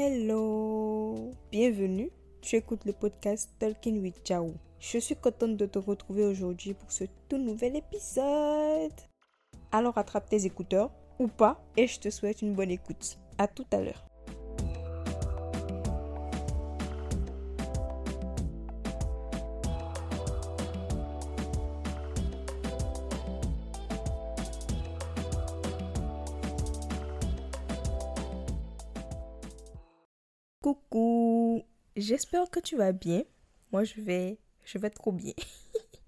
Hello, bienvenue. Tu écoutes le podcast Talking with Jao. Je suis contente de te retrouver aujourd'hui pour ce tout nouvel épisode. Alors attrape tes écouteurs ou pas et je te souhaite une bonne écoute. À tout à l'heure. J'espère que tu vas bien. Moi, je vais, je vais trop bien.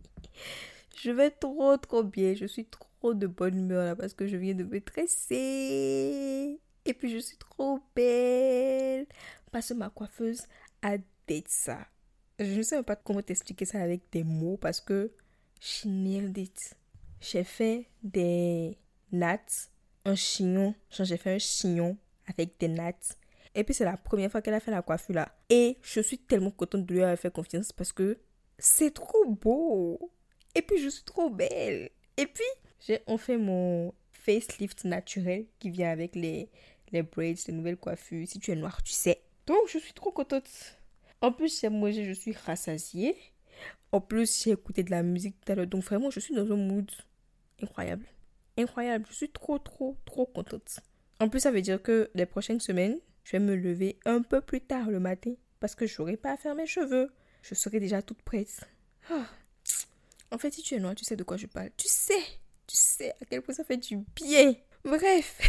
je vais trop, trop bien. Je suis trop de bonne humeur là parce que je viens de me tresser. Et puis, je suis trop belle parce que ma coiffeuse a dit ça. Je ne sais même pas comment t'expliquer ça avec des mots parce que je n'ai J'ai fait des nattes, un chignon. J'ai fait un chignon avec des nattes et puis c'est la première fois qu'elle a fait la coiffure là. Et je suis tellement contente de lui avoir fait confiance parce que c'est trop beau. Et puis je suis trop belle. Et puis j'ai fait mon facelift naturel qui vient avec les, les braids, les nouvelles coiffures. Si tu es noire, tu sais. Donc je suis trop contente. En plus, j'ai mangé, je suis rassasiée. En plus, j'ai écouté de la musique tout à l'heure. Donc vraiment, je suis dans un mood incroyable. Incroyable. Je suis trop, trop, trop contente. En plus, ça veut dire que les prochaines semaines, je vais me lever un peu plus tard le matin parce que je n'aurai pas à faire mes cheveux. Je serai déjà toute prête. Ah. En fait, si tu es noire, tu sais de quoi je parle. Tu sais, tu sais à quel point ça fait du bien. Bref.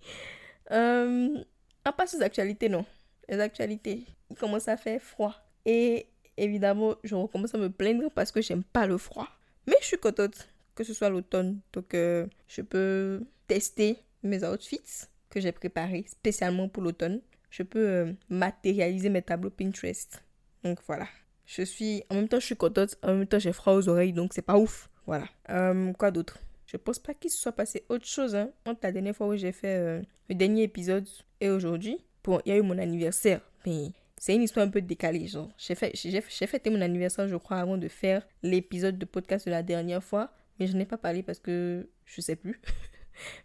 euh, à part ces actualités, non. Les actualités, il commence à faire froid. Et évidemment, je recommence à me plaindre parce que j'aime pas le froid. Mais je suis contente que ce soit l'automne. Donc, euh, je peux tester mes outfits que j'ai préparé spécialement pour l'automne. Je peux euh, matérialiser mes tableaux Pinterest. Donc voilà. Je suis. En même temps, je suis contente. En même temps, j'ai froid aux oreilles. Donc c'est pas ouf. Voilà. Euh, quoi d'autre? Je pense pas qu'il se soit passé autre chose hein, entre la dernière fois où j'ai fait euh, le dernier épisode et aujourd'hui. Bon, il y a eu mon anniversaire. Mais c'est une histoire un peu décalée. J'ai fait, j'ai, fêté mon anniversaire, je crois, avant de faire l'épisode de podcast de la dernière fois. Mais je n'ai pas parlé parce que je sais plus.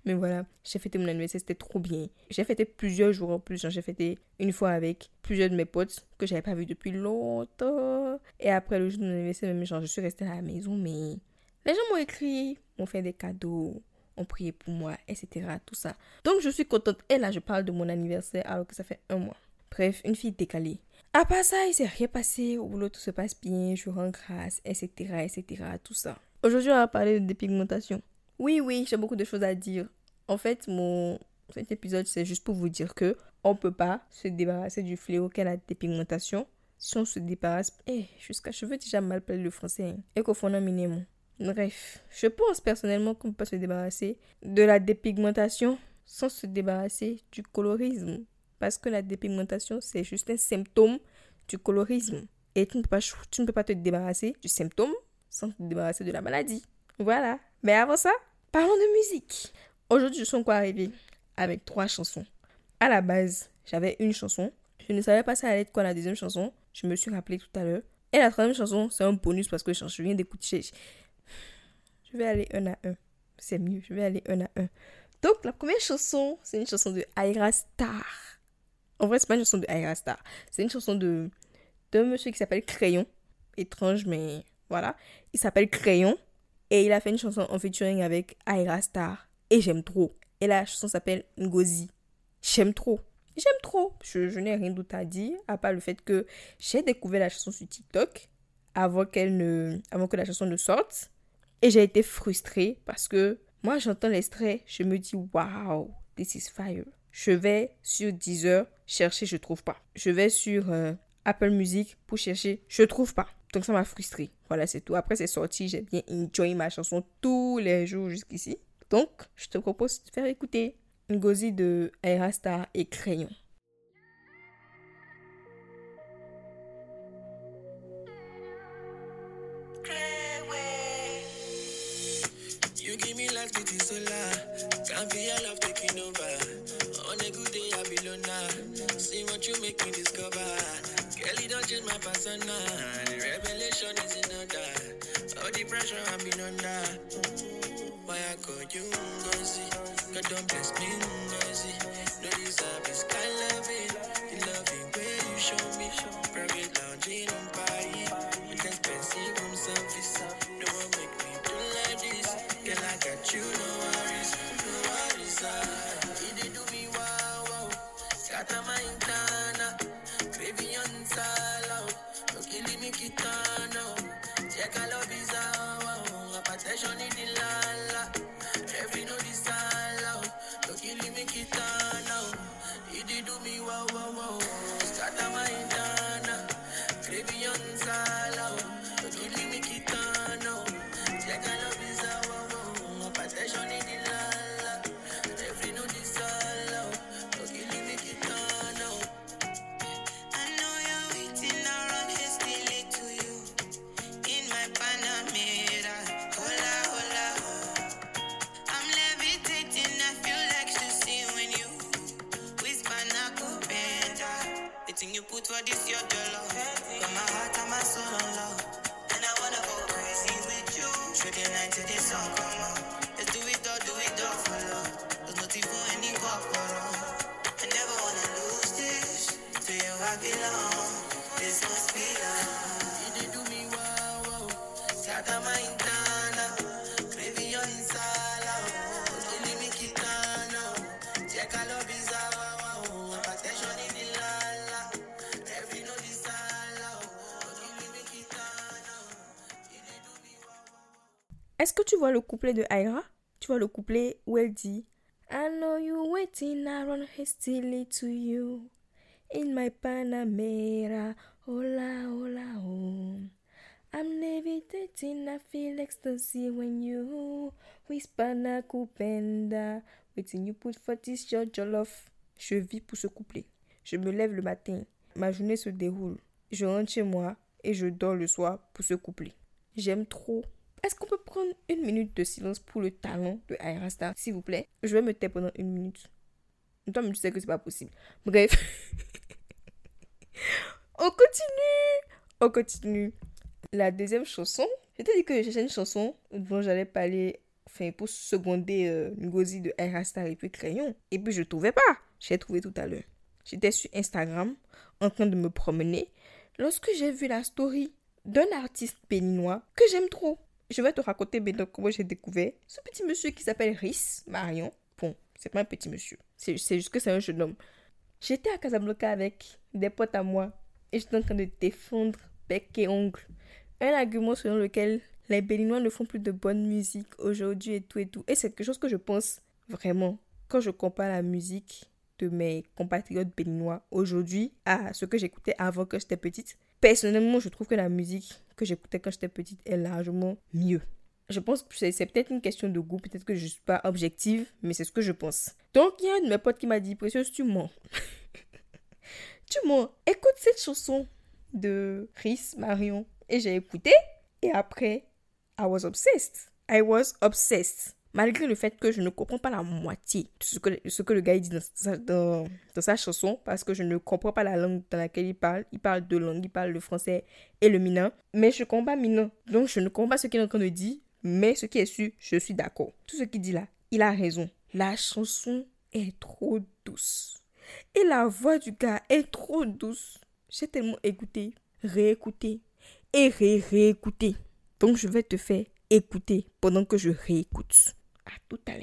Mais voilà, j'ai fêté mon anniversaire, c'était trop bien. J'ai fêté plusieurs jours en plus. J'ai fêté une fois avec plusieurs de mes potes que j'avais pas vu depuis longtemps. Et après le jour de mon anniversaire, même genre, je suis restée à la maison, mais les gens m'ont écrit, m'ont fait des cadeaux, ont prié pour moi, etc. Tout ça. Donc je suis contente. Et là, je parle de mon anniversaire alors que ça fait un mois. Bref, une fille décalée. À part ça, il s'est rien passé. Au boulot, tout se passe bien. Je rends grâce, etc., etc. Tout ça. Aujourd'hui, on va parler de dépigmentation. Oui, oui, j'ai beaucoup de choses à dire. En fait, mon cet épisode, c'est juste pour vous dire que on peut pas se débarrasser du fléau qu'est la dépigmentation si on se débarrasse. Eh, jusqu'à je veux déjà mal parler le français. Hein. Et qu'au. Bref, je pense personnellement qu'on peut pas se débarrasser de la dépigmentation sans se débarrasser du colorisme. Parce que la dépigmentation, c'est juste un symptôme du colorisme. Et tu ne, peux pas, tu ne peux pas te débarrasser du symptôme sans te débarrasser de la maladie. Voilà. Mais avant ça, parlons de musique. Aujourd'hui, je suis encore arrivée avec trois chansons. À la base, j'avais une chanson. Je ne savais pas ça allait être quoi la deuxième chanson. Je me suis rappelé tout à l'heure. Et la troisième chanson, c'est un bonus parce que je viens d'écouter. Je vais aller un à un. C'est mieux, je vais aller un à un. Donc, la première chanson, c'est une chanson de Aira Star. En vrai, c'est pas une chanson de Aira Star. C'est une chanson de d'un monsieur qui s'appelle Crayon. Étrange, mais voilà. Il s'appelle Crayon. Et il a fait une chanson en featuring avec Aira Star. Et j'aime trop. Et la chanson s'appelle Ngozi. J'aime trop. J'aime trop. Je, n'ai rien d'autre à dire, à part le fait que j'ai découvert la chanson sur TikTok avant, ne, avant que la chanson ne sorte. Et j'ai été frustrée parce que moi, j'entends l'extrait, je me dis, wow, this is fire. Je vais sur Deezer chercher, je trouve pas. Je vais sur euh, Apple Music pour chercher, je trouve pas. Donc ça m'a frustré. Voilà, c'est tout. Après, c'est sorti. J'ai bien enjoy ma chanson tous les jours jusqu'ici. Donc, je te propose de faire écouter une Ngozi de Star et Crayon. You give me life, beauty solar. Can't feel your love taking over. On a good day, I be alone See what you make me discover. not change my persona. The revelation is in order. All the pressure I've been under. Why I call you Ngozi? God don't bless me Ngozi. No deserve this kind of loving. The loving way you show me. Private lounge in Mumbai. With expensive room service. No one make me do like this. Girl, I got you, no tu vois le couplet de Aira Tu vois le couplet où elle dit I know you waiting, I run hastily to you. In my Panamera, hola, hola, oh. I'm levitating, I feel ecstasy when you whisper nakupenda. Waiting you put for this your jollof. Je vis pour ce couplet. Je me lève le matin, ma journée se déroule. Je rentre chez moi et je dors le soir pour ce couplet. J'aime trop. Est-ce qu'on peut prendre une minute de silence pour le talent de Aira Star, s'il vous plaît? Je vais me taire pendant une minute. Toi, tu sais que c'est pas possible. Bref. On continue. On continue. La deuxième chanson. Je t'ai dit que j'ai une chanson dont j'allais parler, enfin, pour seconder euh, Ngozi de Aira Star et puis Crayon. Et puis je trouvais pas. J'ai trouvé tout à l'heure. J'étais sur Instagram en train de me promener lorsque j'ai vu la story d'un artiste béninois que j'aime trop. Je vais te raconter maintenant comment j'ai découvert ce petit monsieur qui s'appelle Rhys Marion. Bon, c'est pas un petit monsieur. C'est juste que c'est un jeune homme. J'étais à Casablanca avec des potes à moi et j'étais en train de défendre bec et ongle. Un argument selon lequel les Béninois ne font plus de bonne musique aujourd'hui et tout et tout. Et c'est quelque chose que je pense vraiment quand je compare la musique de mes compatriotes béninois aujourd'hui à ce que j'écoutais avant que j'étais petite. Personnellement, je trouve que la musique que j'écoutais quand j'étais petite est largement mieux. Je pense que c'est peut-être une question de goût, peut-être que je ne suis pas objective, mais c'est ce que je pense. Donc, il y a un de mes potes qui m'a dit, Précieuse, tu mens. tu mens. Écoute cette chanson de Chris Marion. Et j'ai écouté, et après, I was obsessed. I was obsessed. Malgré le fait que je ne comprends pas la moitié de ce que, ce que le gars dit dans sa, dans, sa chanson, parce que je ne comprends pas la langue dans laquelle il parle. Il parle deux langues, il parle le français et le minan. Mais je comprends pas minan. Donc je ne comprends pas ce qu'il est en train de dire, mais ce qui est sûr, je suis d'accord. Tout ce qu'il dit là, il a raison. La chanson est trop douce. Et la voix du gars est trop douce. J'ai tellement écouté, réécouté et ré-réécouté. Donc je vais te faire écouter pendant que je réécoute. À tout à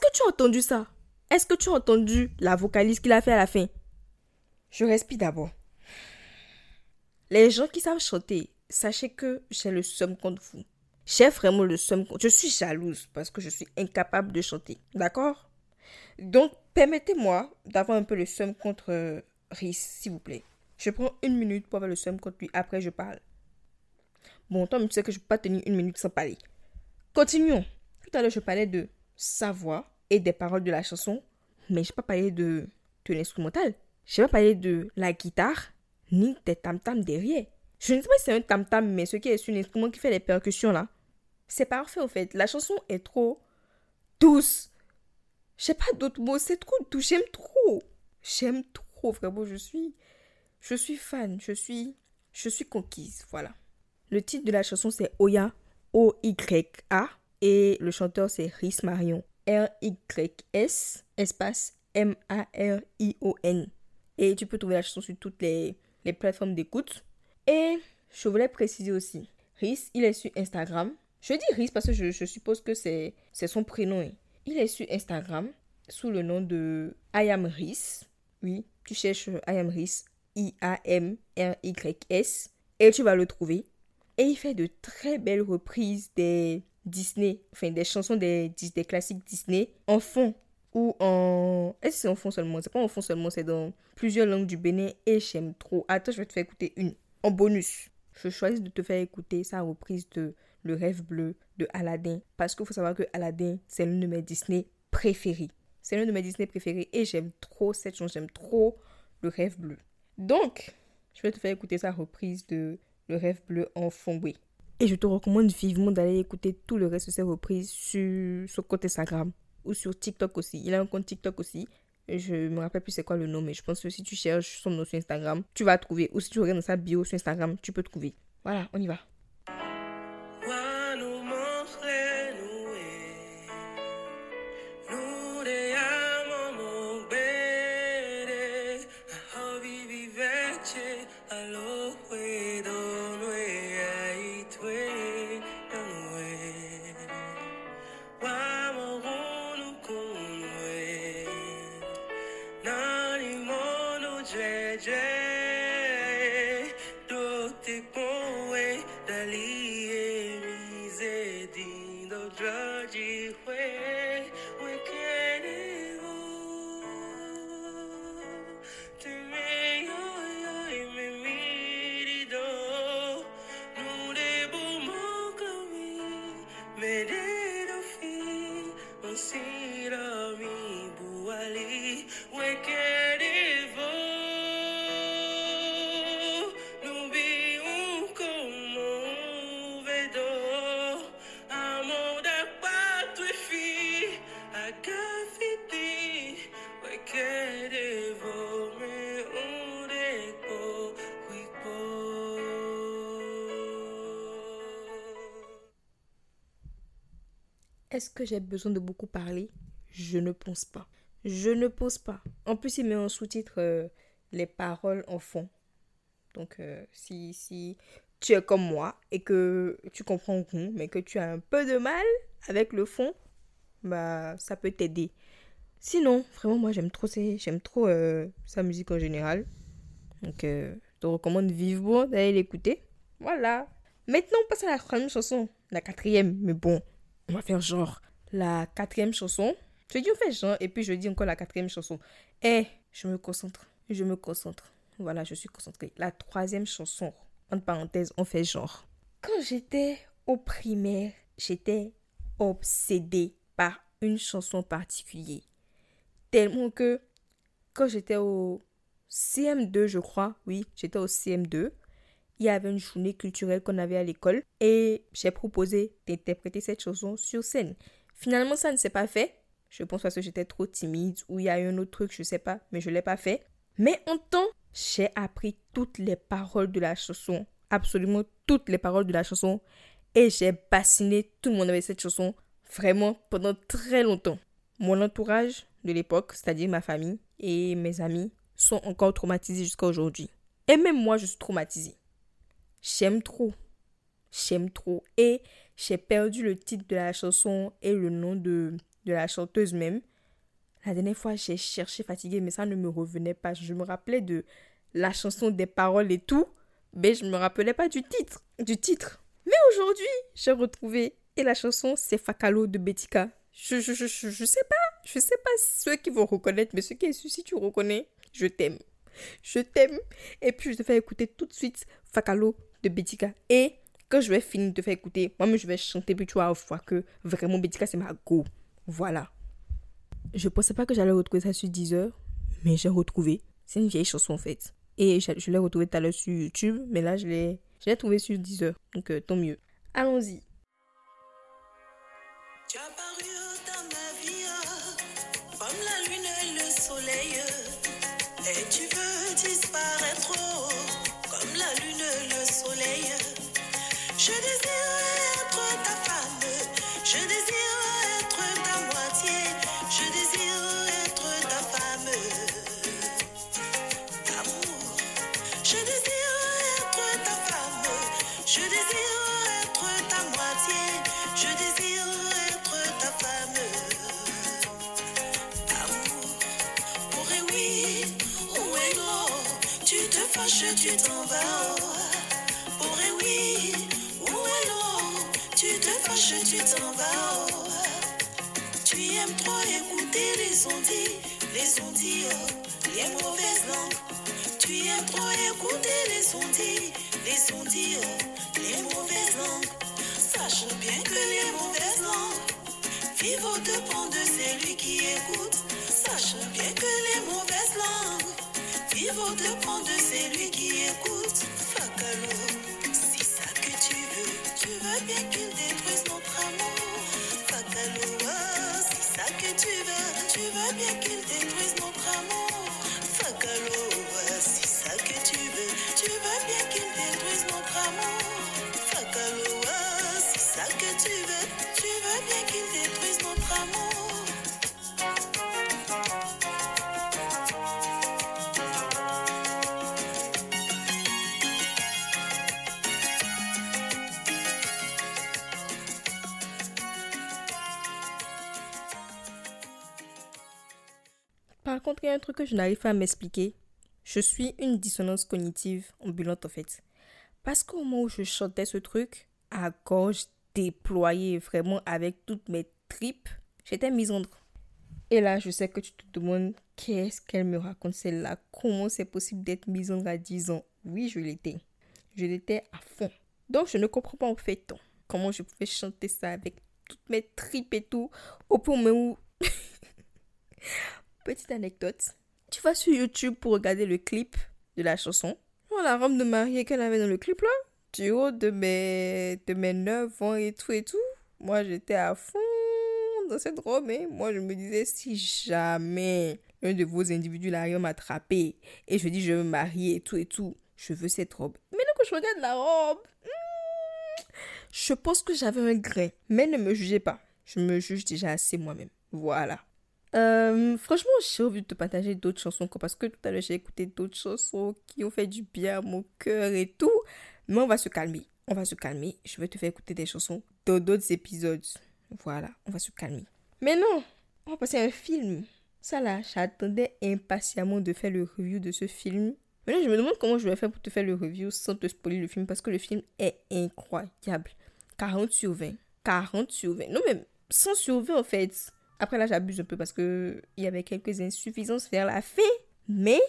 que tu as entendu ça? Est-ce que tu as entendu la vocalise qu'il a fait à la fin? Je respire d'abord. Les gens qui savent chanter, sachez que j'ai le seum contre vous. J'ai vraiment le seum contre... Je suis jalouse parce que je suis incapable de chanter. D'accord? Donc, permettez-moi d'avoir un peu le seum contre euh, Rhys, s'il vous plaît. Je prends une minute pour avoir le seum contre lui. Après, je parle. Bon, toi, tu sais que je ne peux pas tenir une minute sans parler. Continuons. Tout à l'heure, je parlais de sa voix et des paroles de la chanson, mais je n'ai pas parlé de, de l'instrumental. Je n'ai pas parlé de la guitare, ni des tam-tams derrière. Je ne sais pas si c'est un tam-tam, mais ce qui est sur l'instrument qui fait les percussions là. C'est parfait, en fait. La chanson est trop douce. Je sais pas d'autres mots, c'est trop doux. J'aime trop. J'aime trop, vraiment. Je suis, je suis fan. Je suis, je suis conquise. Voilà. Le titre de la chanson, c'est Oya, O-Y-A. Et le chanteur, c'est Rhys Marion. R-Y-S, espace M-A-R-I-O-N. Et tu peux trouver la chanson sur toutes les, plateformes d'écoute. Et je voulais préciser aussi, Rhys, il est sur Instagram. Je dis Rhys parce que je, suppose que c'est son prénom. hein. Il est sur Instagram sous le nom de I am Rhys. Oui, tu cherches I am Rhys, I-A-M-R-Y-S. Et tu vas le trouver. Et il fait de très belles reprises des Disney, enfin des chansons des, des classiques Disney en fond ou en... Est-ce que c'est en fond seulement? C'est pas en fond seulement, c'est dans plusieurs langues du Bénin et j'aime trop. Attends, je vais te faire écouter une. En bonus, je choisis de te faire écouter sa reprise de Le rêve bleu de Aladdin parce qu'il faut savoir que Aladdin, c'est l'une de mes Disney préférées. C'est l'une de mes Disney préférées et j'aime trop cette chanson, j'aime trop Le rêve bleu. Donc, je vais te faire écouter sa reprise de Le rêve bleu en fongoué. Et je te recommande vivement d'aller écouter tout le reste de ses reprises sur son compte Instagram ou sur TikTok aussi. Il a un compte TikTok aussi. Je me rappelle plus c'est quoi le nom, mais je pense que si tu cherches son nom sur Instagram, tu vas trouver. Ou si tu regardes sa bio sur Instagram, tu peux trouver. Voilà, on y va. Que j'ai besoin de beaucoup parler Je ne pense pas. Je ne pense pas. En plus, il met en sous-titre euh, les paroles en fond. Donc, euh, si, si tu es comme moi et que tu comprends mais que tu as un peu de mal avec le fond, bah, ça peut t'aider. Sinon, vraiment, moi, j'aime trop, j'aime trop euh, sa musique en général. Donc, je te recommande vivement d'aller l'écouter. Voilà. Maintenant, on passe à la troisième chanson. La quatrième, mais bon, on va faire genre. La quatrième chanson. Je dis on fait genre et puis je dis encore la quatrième chanson. Eh, je me concentre. Je me concentre. Voilà, je suis concentrée. La troisième chanson. Entre parenthèses, on fait genre. Quand j'étais au primaire, j'étais obsédée par une chanson particulière. Tellement que quand j'étais au CM2, je crois, oui, j'étais au CM2, il y avait une journée culturelle qu'on avait à l'école et j'ai proposé d'interpréter cette chanson sur scène. Finalement, ça ne s'est pas fait. Je pense parce que j'étais trop timide ou il y a eu un autre truc, je sais pas, mais je l'ai pas fait. Mais en temps, j'ai appris toutes les paroles de la chanson, absolument toutes les paroles de la chanson et j'ai bassiné tout le monde avec cette chanson vraiment pendant très longtemps. Mon entourage de l'époque, c'est-à-dire ma famille et mes amis, sont encore traumatisés jusqu'à aujourd'hui. Et même moi, je suis traumatisée. J'aime trop. J'aime trop. Et j'ai perdu le titre de la chanson et le nom de, de la chanteuse même. La dernière fois, j'ai cherché fatiguée, mais ça ne me revenait pas. Je me rappelais de la chanson, des paroles et tout, mais je ne me rappelais pas du titre. Du titre. Mais aujourd'hui, j'ai retrouvé. Et la chanson, c'est Fakalo de Betika. Je, je, je, je, sais pas. Je sais pas ceux qui vont reconnaître, mais ceux qui si tu reconnais, je t'aime. Je t'aime. Et puis, je te fais écouter tout de suite Fakalo de Betika. Et quand je vais finir de faire écouter, moi-même, je vais chanter, puis tu vas voir que vraiment, Betika, c'est ma go. Voilà. Je pensais pas que j'allais retrouver ça sur Deezer, mais j'ai retrouvé. C'est une vieille chanson, en fait. Et je, l'ai retrouvée tout à l'heure sur YouTube, mais là, je l'ai je l'ai trouvé sur Deezer. Donc, euh, tant mieux. Allons-y. Tu te fâches, tu t'en vas. Les ondits, les ondits, oh, les mauvaises langues. Tu aimes trop écouter les ondits, les ondits, oh, les mauvaises langues. Sache bien que les mauvaises langues vivent au dépens de celui qui écoute. Sache bien que les mauvaises langues vivent au dépens de celui qui écoute. Fakalo, c'est ça que tu veux. Tu veux bien qu'il Tu veux bien A un truc que je n'arrive pas à m'expliquer. Je suis une dissonance cognitive ambulante, en fait. Parce qu'au moment où je chantais ce truc, à gorge déployée, vraiment avec toutes mes tripes, j'étais misandre. Et là, je sais que tu te demandes qu'est-ce qu'elle me raconte celle-là? Comment c'est possible d'être misandre à 10 ans? Oui, je l'étais. Je l'étais à fond. Donc, je ne comprends pas en fait comment je pouvais chanter ça avec toutes mes tripes et tout, au point où Petite anecdote. Tu vas sur YouTube pour regarder le clip de la chanson. Oh, la robe de mariée qu'elle avait dans le clip là. Du haut de mes, de mes 9 ans et tout et tout. Moi, j'étais à fond dans cette robe. Hein. Moi, je me disais, si jamais un de vos individus l'arrive m'attraper et je dis, je veux me marier et tout et tout, je veux cette robe. Maintenant que je regarde la robe, hmm, je pense que j'avais un grain. Mais ne me jugez pas. Je me juge déjà assez moi-même. Voilà. Euh, franchement, j'ai envie de te partager d'autres chansons parce que tout à l'heure j'ai écouté d'autres chansons qui ont fait du bien à mon cœur et tout. Mais on va se calmer. On va se calmer. Je vais te faire écouter des chansons dans d'autres épisodes. Voilà, on va se calmer. Mais non, on va passer à un film. Ça là, j'attendais impatiemment de faire le review de ce film. Maintenant, je me demande comment je vais faire pour te faire le review sans te spoiler le film parce que le film est incroyable. 40 sur 20. 40 sur 20. Non, même 100 sur 20 en fait. Après là, j'abuse un peu parce que il y avait quelques insuffisances vers la fin. Mais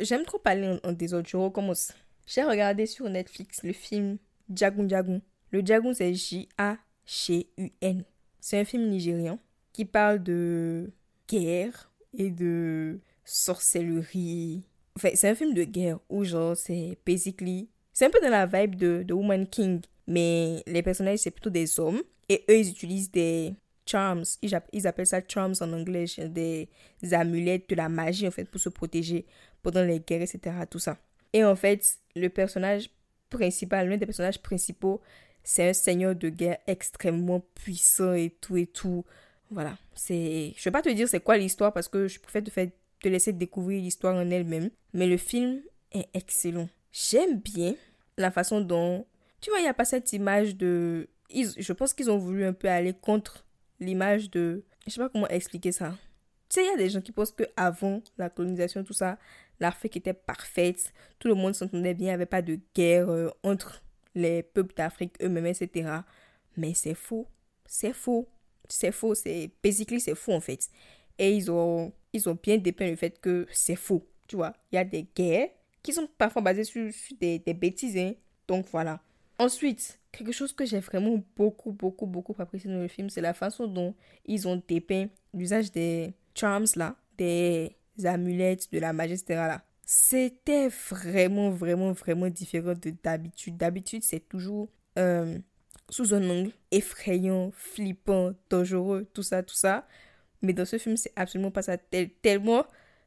j'aime trop parler en, en désordre. Je recommence. J'ai regardé sur Netflix le film Jagun Jagun. Le Jagun, c'est J-A-G-U-N. C'est un film nigérian qui parle de guerre et de sorcellerie. Enfin, c'est un film de guerre où, genre, c'est basically. C'est un peu dans la vibe de, de Woman King, mais les personnages, c'est plutôt des hommes. Et eux, ils utilisent des charms. Ils, app- ils appellent ça charms en anglais, des amulettes, de la magie, en fait, pour se protéger pendant les guerres, etc. Tout ça. Et en fait, le personnage principal, l'un des personnages principaux, c'est un seigneur de guerre extrêmement puissant et tout et tout. Voilà, c'est... Je vais pas te dire c'est quoi l'histoire parce que je préfère te, laisser découvrir l'histoire en elle-même. Mais le film est excellent. J'aime bien la façon dont... Tu vois, il n'y a pas cette image de... je pense qu'ils ont voulu un peu aller contre l'image de... Je sais pas comment expliquer ça. Tu sais, il y a des gens qui pensent que avant la colonisation, tout ça, l'Afrique était parfaite, tout le monde s'entendait bien, il n'y avait pas de guerre euh, entre les peuples d'Afrique eux-mêmes, etc. Mais c'est faux. C'est faux. C'est faux. C'est basically c'est faux en fait. Et ils ont ils ont bien dépeint le fait que c'est faux. Tu vois, il y a des guerres qui sont parfois basées sur, sur des, des bêtises. hein. Donc voilà. Ensuite, quelque chose que j'ai vraiment beaucoup, beaucoup, beaucoup apprécié dans le film, c'est la façon dont ils ont dépeint l'usage des charms là, des amulettes, de la magie, etc. là. C'était vraiment, vraiment, vraiment différent de d'habitude. D'habitude, c'est toujours euh, sous un angle effrayant, flippant, dangereux, tout ça, tout ça. Mais dans ce film, c'est absolument pas ça. Tel- tellement,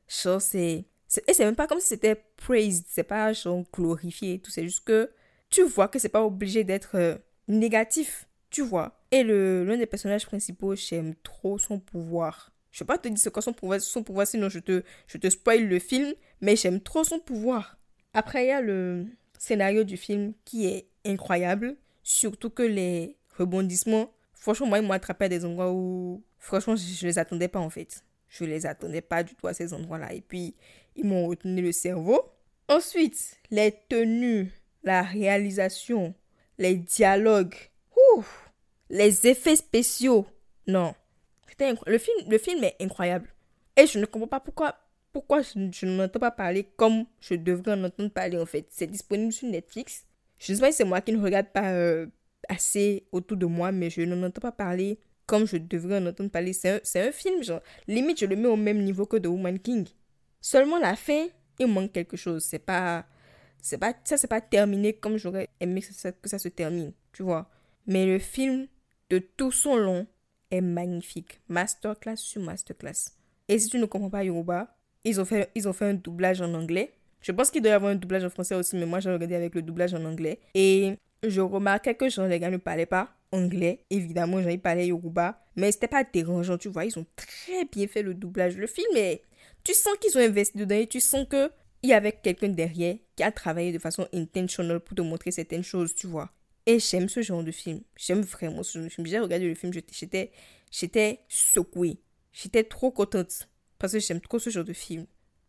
genre, c'est. Et c'est même pas comme si c'était praised, c'est pas genre glorifié tout. C'est juste que tu vois que c'est pas obligé d'être euh, négatif, tu vois. Et l'un des personnages principaux, j'aime trop son pouvoir. Je vais pas te dire c'est quoi son pouvoir, son pouvoir sinon je te, je te spoil le film, mais j'aime trop son pouvoir. Après, il y a le scénario du film qui est incroyable, surtout que les rebondissements, franchement, moi, ils m'ont attrapé à des endroits où, franchement, je, je les attendais pas en fait. Je les attendais pas du tout à ces endroits-là. Et puis, ils m'ont retenu le cerveau. Ensuite, les tenues, la réalisation, les dialogues, les effets spéciaux. Non, le film, le film est incroyable. Et je ne comprends pas pourquoi, pourquoi je, je n'entends pas parler comme je devrais en entendre parler en fait. C'est disponible sur Netflix. Je ne sais pas si c'est moi qui ne regarde pas euh, assez autour de moi, mais je n'en entends pas parler comme je devrais en entendre parler. C'est un, un film, genre, limite je le mets au même niveau que The Woman King. Seulement la fin, il manque quelque chose. C'est pas, c'est pas, ça c'est pas terminé comme j'aurais aimé que ça, que ça se termine, tu vois. Mais le film, de tout son long, est magnifique. Masterclass sur masterclass. Et si tu ne comprends pas Yoruba, ils ont fait, ils ont fait un doublage en anglais. Je pense qu'il doit y avoir un doublage en français aussi, mais moi j'ai regardé avec le doublage en anglais. Et je remarquais que genre, les gars ne parlaient pas anglais. Évidemment, ils parlaient Yoruba. Mais c'était pas dérangeant, tu vois. Ils ont très bien fait le doublage. Le film est... Tu sens qu'ils ont investi dedans et tu sens que il y avait quelqu'un derrière qui a travaillé de façon intentional pour te montrer certaines choses, tu vois. Et j'aime ce genre de film. J'aime vraiment ce genre de film. J'ai regardé le film, j'étais- j'étais, secouée. J'étais trop contente parce que j'aime trop ce genre de film.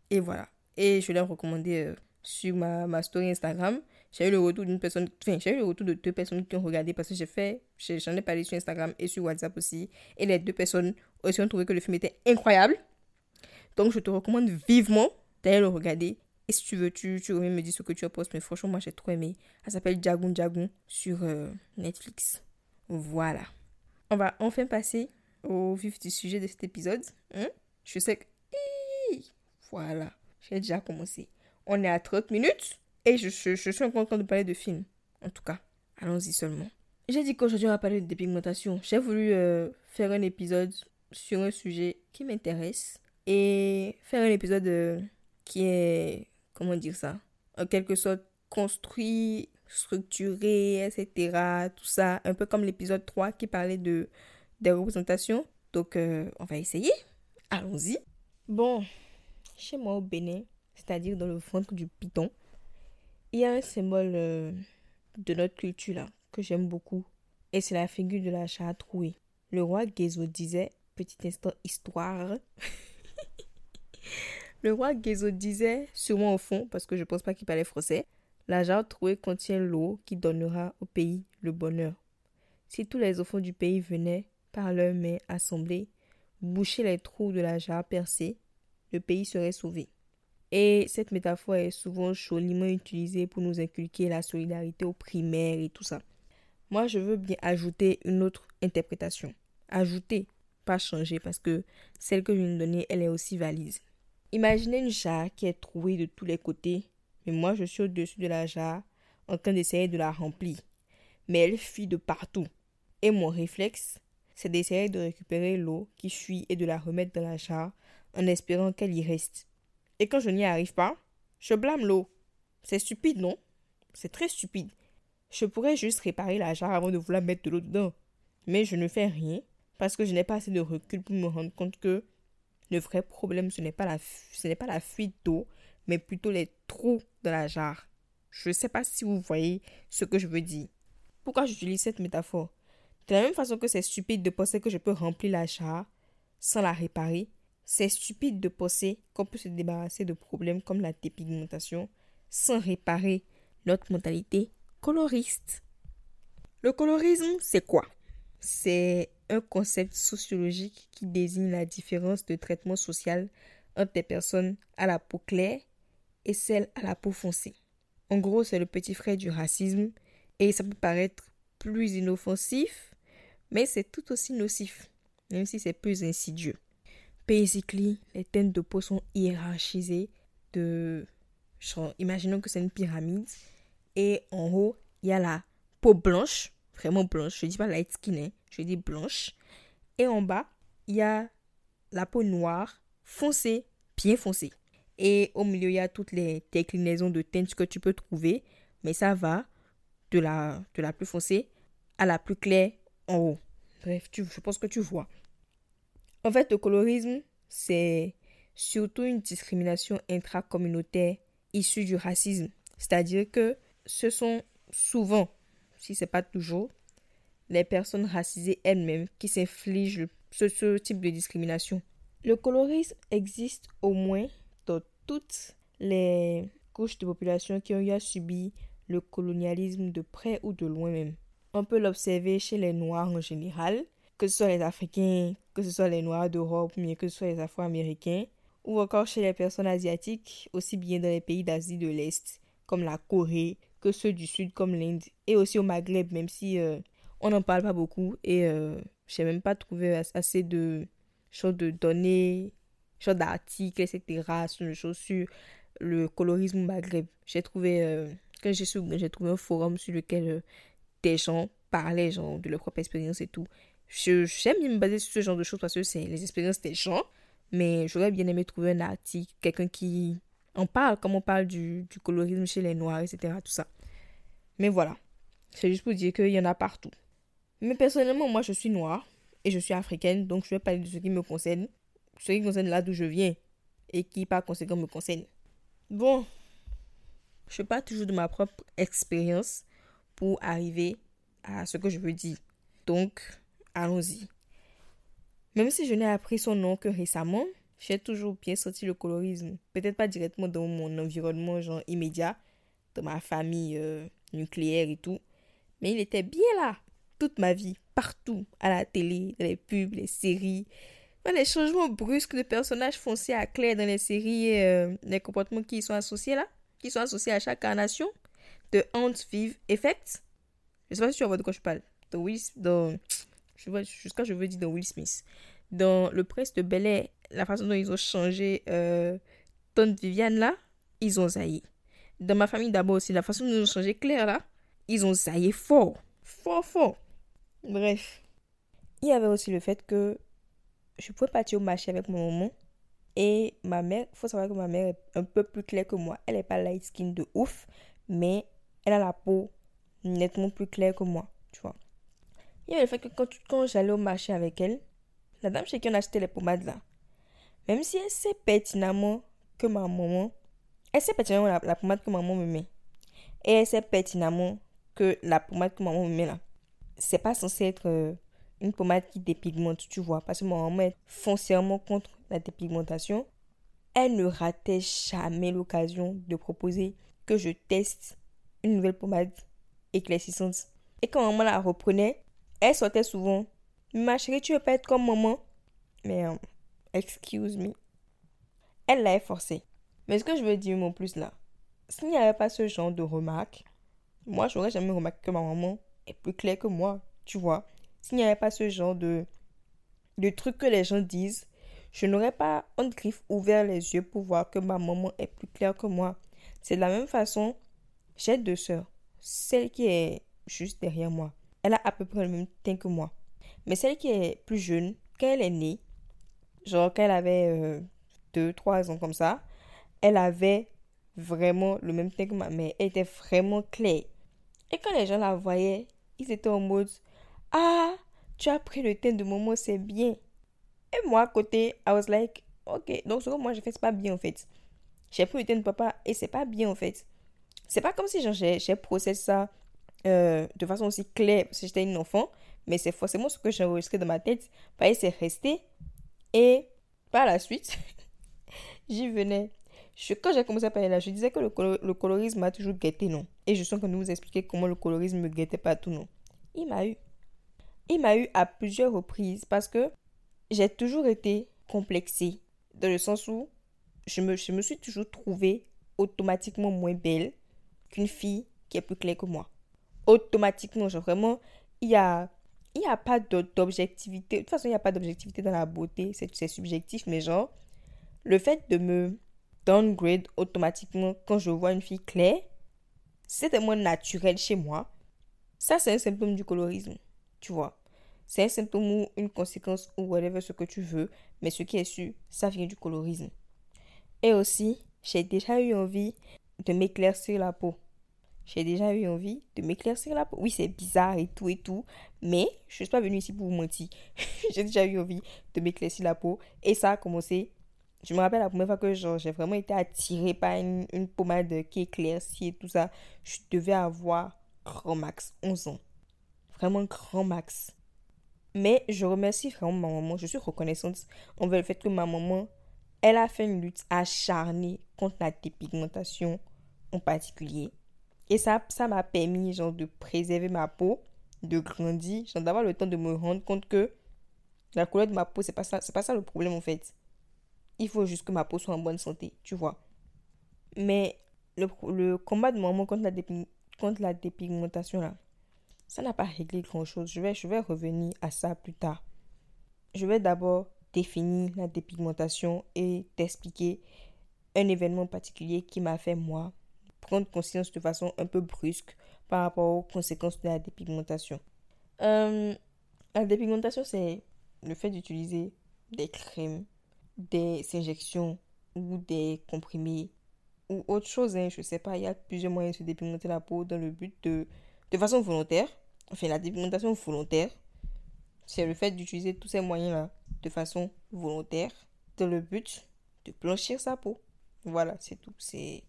Et voilà. Et je l'ai recommandé euh, sur ma, ma story Instagram. J'ai eu le retour d'une personne, enfin, j'ai eu le retour de deux personnes qui ont regardé parce que j'ai fait, j'en ai parlé sur Instagram et sur WhatsApp aussi. Et les deux personnes aussi ont trouvé que le film était incroyable. Donc, je te recommande vivement d'aller le regarder. Et si tu veux, tu, tu me dire ce que tu en. Mais franchement, moi, j'ai trop aimé. Ça s'appelle Jagun Jagun sur euh, Netflix. Voilà. On va enfin passer au vif du sujet de cet épisode. Hein? Je sais que... Voilà. J'ai déjà commencé. On est à 30 minutes. Et je, suis encore en train de parler de film. En tout cas, allons-y seulement. J'ai dit qu'aujourd'hui, on va parler de dépigmentation. J'ai voulu euh, faire un épisode sur un sujet qui m'intéresse. Et faire un épisode euh, qui est, comment dire ça, en quelque sorte construit, structuré, etc. Tout ça, un peu comme l'épisode 3 qui parlait de, des représentations. Donc, euh, on va essayer. Allons-y. Bon, chez moi au Bénin, c'est-à-dire dans le ventre du python, il y a un symbole euh, de notre culture que j'aime beaucoup. Et c'est la figure de la charte rouée. Le roi Gézo disait, petit instant histoire, le roi Gézo disait, sûrement au fond, parce que je pense pas qu'il parlait français, la jarre trouée contient l'eau qui donnera au pays le bonheur. Si tous les enfants du pays venaient, par leurs mains assemblées, boucher les trous de la jarre percée, le pays serait sauvé. Et cette métaphore est souvent joliment utilisée pour nous inculquer la solidarité aux primaires et tout ça. Moi, je veux bien ajouter une autre interprétation. Ajouter, pas changer, parce que celle que je viens de donner, elle est aussi valise. Imaginez une jarre qui est trouée de tous les côtés, mais moi je suis au-dessus de la jarre en train d'essayer de la remplir. Mais elle fuit de partout. Et mon réflexe, c'est d'essayer de récupérer l'eau qui fuit et de la remettre dans la jarre en espérant qu'elle y reste. Et quand je n'y arrive pas, je blâme l'eau. C'est stupide, non? C'est très stupide. Je pourrais juste réparer la jarre avant de vouloir mettre de l'eau dedans. Mais je ne fais rien parce que je n'ai pas assez de recul pour me rendre compte que le vrai problème, ce n'est pas la, ce n'est pas la fuite d'eau, mais plutôt les trous dans la jarre. Je ne sais pas si vous voyez ce que je veux dire. Pourquoi j'utilise cette métaphore? De la même façon que c'est stupide de penser que je peux remplir la jarre sans la réparer, c'est stupide de penser qu'on peut se débarrasser de problèmes comme la dépigmentation sans réparer notre mentalité coloriste. Le colorisme, c'est quoi? C'est un concept sociologique qui désigne la différence de traitement social entre des personnes à la peau claire et celles à la peau foncée. En gros, c'est le petit frère du racisme et ça peut paraître plus inoffensif, mais c'est tout aussi nocif, même si c'est plus insidieux. Basically, les teintes de peau sont hiérarchisées de... Imaginons que c'est une pyramide et en haut, il y a la peau blanche, vraiment blanche, je dis pas light skin, hein, je dis blanche. Et en bas, il y a la peau noire, foncée, bien foncée. Et au milieu, il y a toutes les déclinaisons de teintes que tu peux trouver, mais ça va de la, de la plus foncée à la plus claire en haut. Bref, tu, je pense que tu vois. En fait, le colorisme, c'est surtout une discrimination intracommunautaire issue du racisme. C'est-à-dire que ce sont souvent, si ce n'est pas toujours, les personnes racisées elles-mêmes qui s'infligent ce, type de discrimination. Le colorisme existe au moins dans toutes les couches de population qui ont eu à le colonialisme de près ou de loin même. On peut l'observer chez les Noirs en général, que ce soit les Africains, que ce soit les Noirs d'Europe, mais que ce soit les Afro-Américains, ou encore chez les personnes asiatiques, aussi bien dans les pays d'Asie de l'Est, comme la Corée, que ceux du Sud, comme l'Inde, et aussi au Maghreb, même si euh, on n'en parle pas beaucoup, et euh, je n'ai même pas trouvé assez de choses de données, choses d'articles, etc., sur, le colorisme au Maghreb. J'ai trouvé, euh, j'ai trouvé un forum sur lequel des gens parlaient genre, de leur propre expérience et tout. J'aime bien me baser sur ce genre de choses parce que c'est les expériences des gens. Mais j'aurais bien aimé trouver un article, quelqu'un qui en parle, comme on parle du, du colorisme chez les Noirs, etc. Tout ça. Mais voilà. C'est juste pour dire qu'il y en a partout. Mais personnellement, moi, je suis noire et je suis africaine, donc je vais parler de ce qui me concerne, ce qui concerne là d'où je viens et qui, par conséquent, me concerne. Bon, je parle toujours de ma propre expérience pour arriver à ce que je veux dire. Donc, allons-y. Même si je n'ai appris son nom que récemment, j'ai toujours bien senti le colorisme. Peut-être pas directement dans mon environnement genre immédiat, dans ma famille euh, nucléaire et tout, mais il était bien là toute ma vie, partout, à la télé, dans les pubs, les séries. les changements brusques de personnages foncés à clair dans les séries euh, les comportements qui y sont associés là, qui sont associés à chaque incarnation de Hans Vive Effect. Je sais pas si tu vois de quoi je parle. Dans Will, dans, je jusqu'à je veux dire dans Will Smith. Dans le presse de Bel Air, la façon dont ils ont changé euh, Tante Viviane là, ils ont zaillé. Dans ma famille d'abord aussi, la façon dont ils ont changé Claire là, ils ont zaillé fort. Fort, fort. Bref. Il y avait aussi le fait que je pouvais partir au marché avec mon maman. Et ma mère, faut savoir que ma mère est un peu plus claire que moi. Elle n'est pas light skin de ouf, mais elle a la peau nettement plus claire que moi, tu vois. Il y avait le fait que quand, quand j'allais au marché avec elle, la dame chez qui on achetait les pommades là, même si elle sait pertinemment que ma maman, elle sait pertinemment la, la pommade que maman me met? Et elle sait pertinemment que la pommade que maman me met là, c'est pas censé être euh, une pommade qui dépigmente, tu vois. Parce que ma maman est foncièrement contre la dépigmentation. Elle ne ratait jamais l'occasion de proposer que je teste une nouvelle pommade éclaircissante. Et quand maman la reprenait, elle sortait souvent. Ma chérie, tu veux pas être comme maman? Mais, euh, excuse me. Elle l'a forcé. Mais ce que je veux dire mon plus là, s'il n'y avait pas ce genre de remarques, moi, j'aurais jamais remarqué que ma maman est plus claire que moi, tu vois. S'il n'y avait pas ce genre de, de trucs que les gens disent, je n'aurais pas un griffe ouvert les yeux pour voir que ma maman est plus claire que moi. C'est de la même façon, j'ai deux sœurs. Celle qui est juste derrière moi, elle a à peu près le même teint que moi. Mais celle qui est plus jeune, quand elle est née, genre quand elle avait 2-3 ans comme ça, elle avait vraiment le même teint que ma mère. Elle était vraiment claire. Et quand les gens la voyaient, ils étaient en mode Ah, tu as pris le teint de maman, c'est bien. Et moi, à côté, I was like Ok, donc ce que moi j'ai fait, c'est pas bien en fait. J'ai pris le teint de papa et c'est pas bien en fait. C'est pas comme si j'ai processé ça euh, de façon aussi claire si j'étais une enfant, mais c'est forcément ce que j'ai enregistré dans ma tête. Pareil, c'est resté. Et par la suite, j'y venais. Je, quand j'ai commencé à parler là, je disais que le, colorisme m'a toujours guetté, non? Et je sens que nous vous expliquer comment le colorisme me guettait pas tout, non? Il m'a eu. Il m'a eu à plusieurs reprises parce que j'ai toujours été complexée. Dans le sens où je me, je me suis toujours trouvée automatiquement moins belle qu'une fille qui est plus claire que moi. Automatiquement, genre vraiment, il y a, il y a pas d'objectivité. De toute façon, il n'y a pas d'objectivité dans la beauté, c'est subjectif, mais genre, le fait de me downgrade automatiquement quand je vois une fille claire, c'est tellement naturel chez moi. Ça, c'est un symptôme du colorisme, tu vois. C'est un symptôme ou une conséquence ou whatever ce que tu veux, mais ce qui est sûr, ça vient du colorisme. Et aussi, j'ai déjà eu envie de m'éclaircir la peau. J'ai déjà eu envie de m'éclaircir la peau. Oui, c'est bizarre et tout et tout, mais je ne suis pas venue ici pour vous mentir. j'ai déjà eu envie de m'éclaircir la peau et ça a commencé je me rappelle la première fois que j'ai vraiment été attirée par une, une, pommade qui éclaircit et tout ça. Je devais avoir grand max 11 ans. Vraiment grand max. Mais je remercie vraiment ma maman. Je suis reconnaissante envers le fait que ma maman, elle a fait une lutte acharnée contre la dépigmentation en particulier. Et ça ça m'a permis genre de préserver ma peau, de grandir, genre d'avoir le temps de me rendre compte que la couleur de ma peau, c'est pas pas ça le problème en fait. Il faut juste que ma peau soit en bonne santé, tu vois. Mais le, combat de maman contre la, contre la dépigmentation, là, ça n'a pas réglé grand-chose. Je vais, je vais revenir à ça plus tard. Je vais d'abord définir la dépigmentation et t'expliquer un événement particulier qui m'a fait, moi, prendre conscience de façon un peu brusque par rapport aux conséquences de la dépigmentation. Euh, la dépigmentation, c'est le fait d'utiliser des crèmes des injections ou des comprimés ou autre chose, hein, je sais pas, il y a plusieurs moyens de se dépigmenter la peau dans le but de, de façon volontaire. Enfin, la dépigmentation volontaire, c'est le fait d'utiliser tous ces moyens-là de façon volontaire dans le but de blanchir sa peau. Voilà, c'est tout. C'est,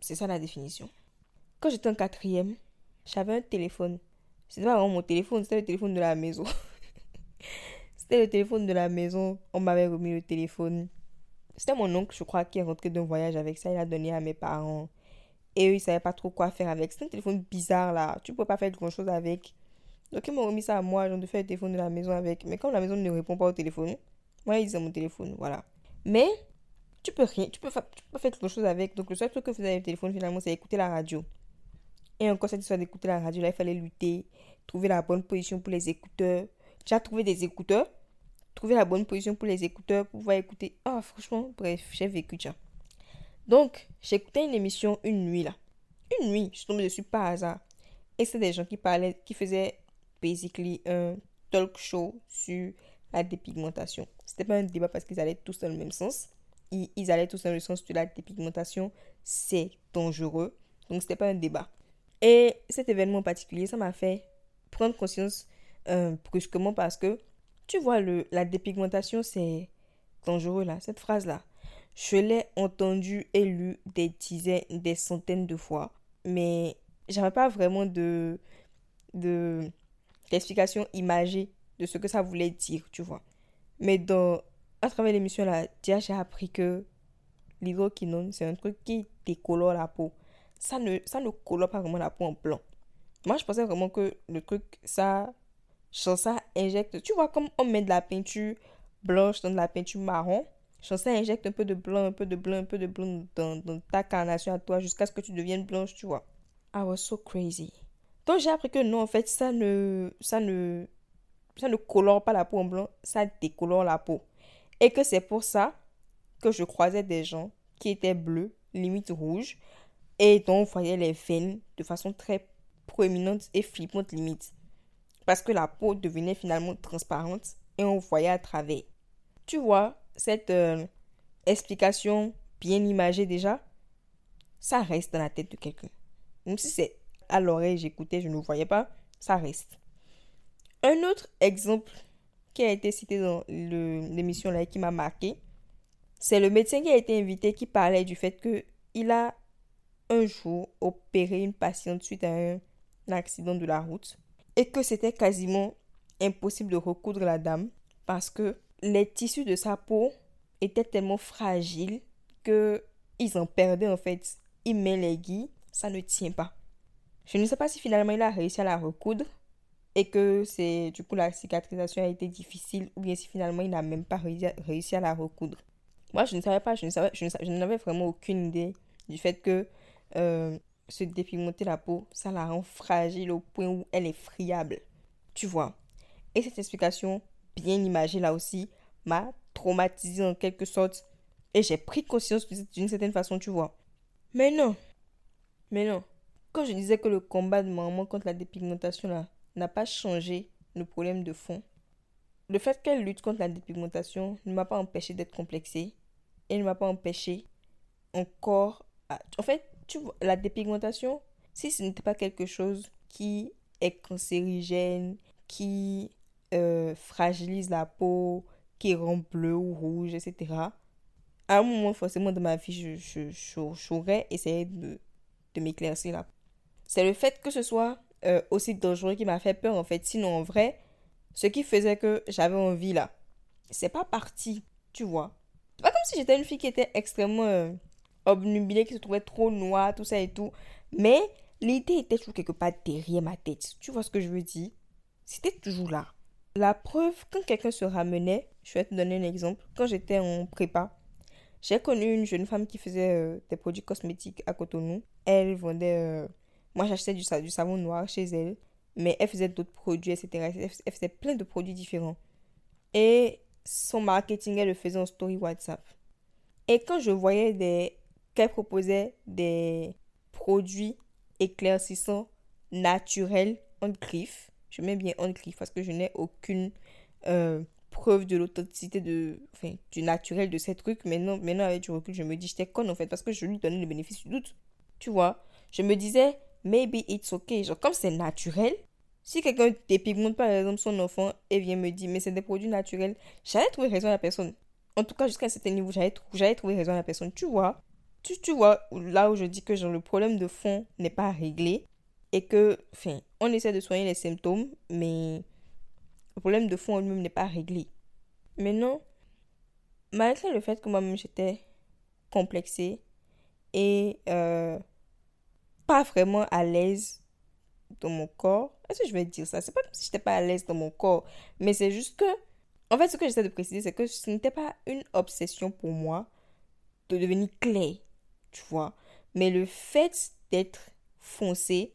ça la définition. Quand j'étais en quatrième, j'avais un téléphone. C'était pas vraiment mon téléphone, c'était le téléphone de la maison. C'était le téléphone de la maison. On m'avait remis le téléphone. C'était mon oncle, je crois, qui est rentré d'un voyage avec ça. Il a donné à mes parents. Et eux, ils savaient pas trop quoi faire avec. C'était un téléphone bizarre, là. Tu ne peux pas faire grand chose avec. Donc, ils m'ont remis ça à moi, genre de faire le téléphone de la maison avec. Mais comme la maison ne répond pas au téléphone, moi, ils ont mon téléphone, voilà. Mais, tu peux rien, tu peux, peux faire quelque chose avec. Donc, le seul truc que faisait le téléphone, finalement, c'est écouter la radio. Et encore, cette histoire d'écouter la radio, là, il fallait lutter, trouver la bonne position pour les écouteurs déjà trouvé des écouteurs, trouver la bonne position pour les écouteurs pour pouvoir écouter. Ah, franchement, bref, j'ai vécu, tiens. Donc, j'écoutais une émission une nuit, là. Une nuit, je suis tombée dessus par hasard. Et c'est des gens qui parlaient, qui faisaient, basically, un talk show sur la dépigmentation. C'était pas un débat parce qu'ils allaient tous dans le même sens. Ils, ils allaient tous dans le sens de la dépigmentation. C'est dangereux. Donc, c'était pas un débat. Et cet événement en particulier, ça m'a fait prendre conscience euh, brusquement parce que, tu vois, le, la dépigmentation, c'est dangereux là, cette phrase-là. Je l'ai entendu et lu des dizaines, des centaines de fois, mais j'avais pas vraiment de, de d'explication imagée de ce que ça voulait dire, tu vois. Mais dans, à travers l'émission là, j'ai appris que l'hydroquinone, c'est un truc qui décolore la peau. Ça ne, ça ne colore pas vraiment la peau en blanc. Moi, je pensais vraiment que le truc, ça Ça injecte, tu vois comme on met de la peinture blanche dans de la peinture marron. Ça injecte un peu de blanc, un peu de blanc, un peu de blanc dans, dans ta carnation à toi jusqu'à ce que tu deviennes blanche, tu vois. I was so crazy. Donc j'ai appris que non, en fait, ça ne, ça ne, ça ne colore pas la peau en blanc, ça décolore la peau. Et que c'est pour ça que je croisais des gens qui étaient bleus, limite rouges, et dont on voyait les veines de façon très proéminente et flippante limite. Parce que la peau devenait finalement transparente et on voyait à travers. Tu vois, cette euh, explication bien imagée déjà, ça reste dans la tête de quelqu'un. Même si c'est à l'oreille, j'écoutais, je ne voyais pas, ça reste. Un autre exemple qui a été cité dans l'émission là qui m'a marqué, c'est le médecin qui a été invité qui parlait du fait que il a un jour opéré une patiente suite à un accident de la route et que c'était quasiment impossible de recoudre la dame parce que les tissus de sa peau étaient tellement fragiles que ils en perdaient en fait. Il met les ça ne tient pas. Je ne sais pas si finalement il a réussi à la recoudre et que c'est du coup la cicatrisation a été difficile ou bien si finalement il n'a même pas réussi à, la recoudre. Moi, je ne savais pas, je ne savais, je n'avais vraiment aucune idée du fait que euh, se dépigmenter la peau, ça la rend fragile au point où elle est friable. Tu vois. Et cette explication bien imagée là aussi m'a traumatisée en quelque sorte. Et j'ai pris conscience d'une certaine façon, tu vois. Mais non. Mais non. Quand je disais que le combat de maman contre la dépigmentation là n'a pas changé le problème de fond, le fait qu'elle lutte contre la dépigmentation ne m'a pas empêché d'être complexée et ne m'a pas empêché encore. à- En fait, tu vois, la dépigmentation, si ce n'était pas quelque chose qui est cancérigène, qui euh, fragilise la peau, qui rend bleu ou rouge, etc., à un moment, forcément, dans ma vie, je, je, j'aurais essayé de, de m'éclaircir là. C'est le fait que ce soit euh, aussi dangereux qui m'a fait peur, en fait. Sinon, en vrai, ce qui faisait que j'avais envie là, c'est pas parti, tu vois. C'est pas comme si j'étais une fille qui était extrêmement euh, obnubilée, qui se trouvait trop noire, tout ça et tout. Mais l'idée était toujours quelque part derrière ma tête. Tu vois ce que je veux dire? C'était toujours là. La preuve, quand quelqu'un se ramenait, je vais te donner un exemple. Quand j'étais en prépa, j'ai connu une jeune femme qui faisait euh, des produits cosmétiques à Cotonou. Elle vendait... euh, Moi, j'achetais du, du savon noir chez elle. Mais elle faisait d'autres produits, etc. Elle faisait plein de produits différents. Et son marketing, elle le faisait en story WhatsApp. Et quand je voyais des... qu'elle proposait des produits éclaircissants naturels en griffe, je mets bien en griffe parce que je n'ai aucune euh, preuve de l'authenticité enfin, du naturel de ces trucs. Maintenant, maintenant, avec du recul, je me dis, j'étais conne en fait parce que je lui donnais le bénéfice du doute. Tu vois, je me disais, maybe it's okay. Genre, comme c'est naturel, si quelqu'un dépigmente par exemple son enfant et vient me dire, mais c'est des produits naturels, j'allais trouver raison à la personne. En tout cas, jusqu'à un certain niveau, j'allais trou- j'allais trouver raison à la personne. Tu vois, tu, tu vois, là où je dis que genre, le problème de fond n'est pas réglé et que, enfin, on essaie de soigner les symptômes, mais le problème de fond lui-même n'est pas réglé. Mais non, malgré le fait que moi-même j'étais complexée et euh, pas vraiment à l'aise dans mon corps. Est-ce que je vais dire ça? C'est pas comme si j'étais pas à l'aise dans mon corps, mais c'est juste que, en fait, ce que j'essaie de préciser, c'est que ce n'était pas une obsession pour moi de devenir clair, tu vois. Mais le fait d'être foncé,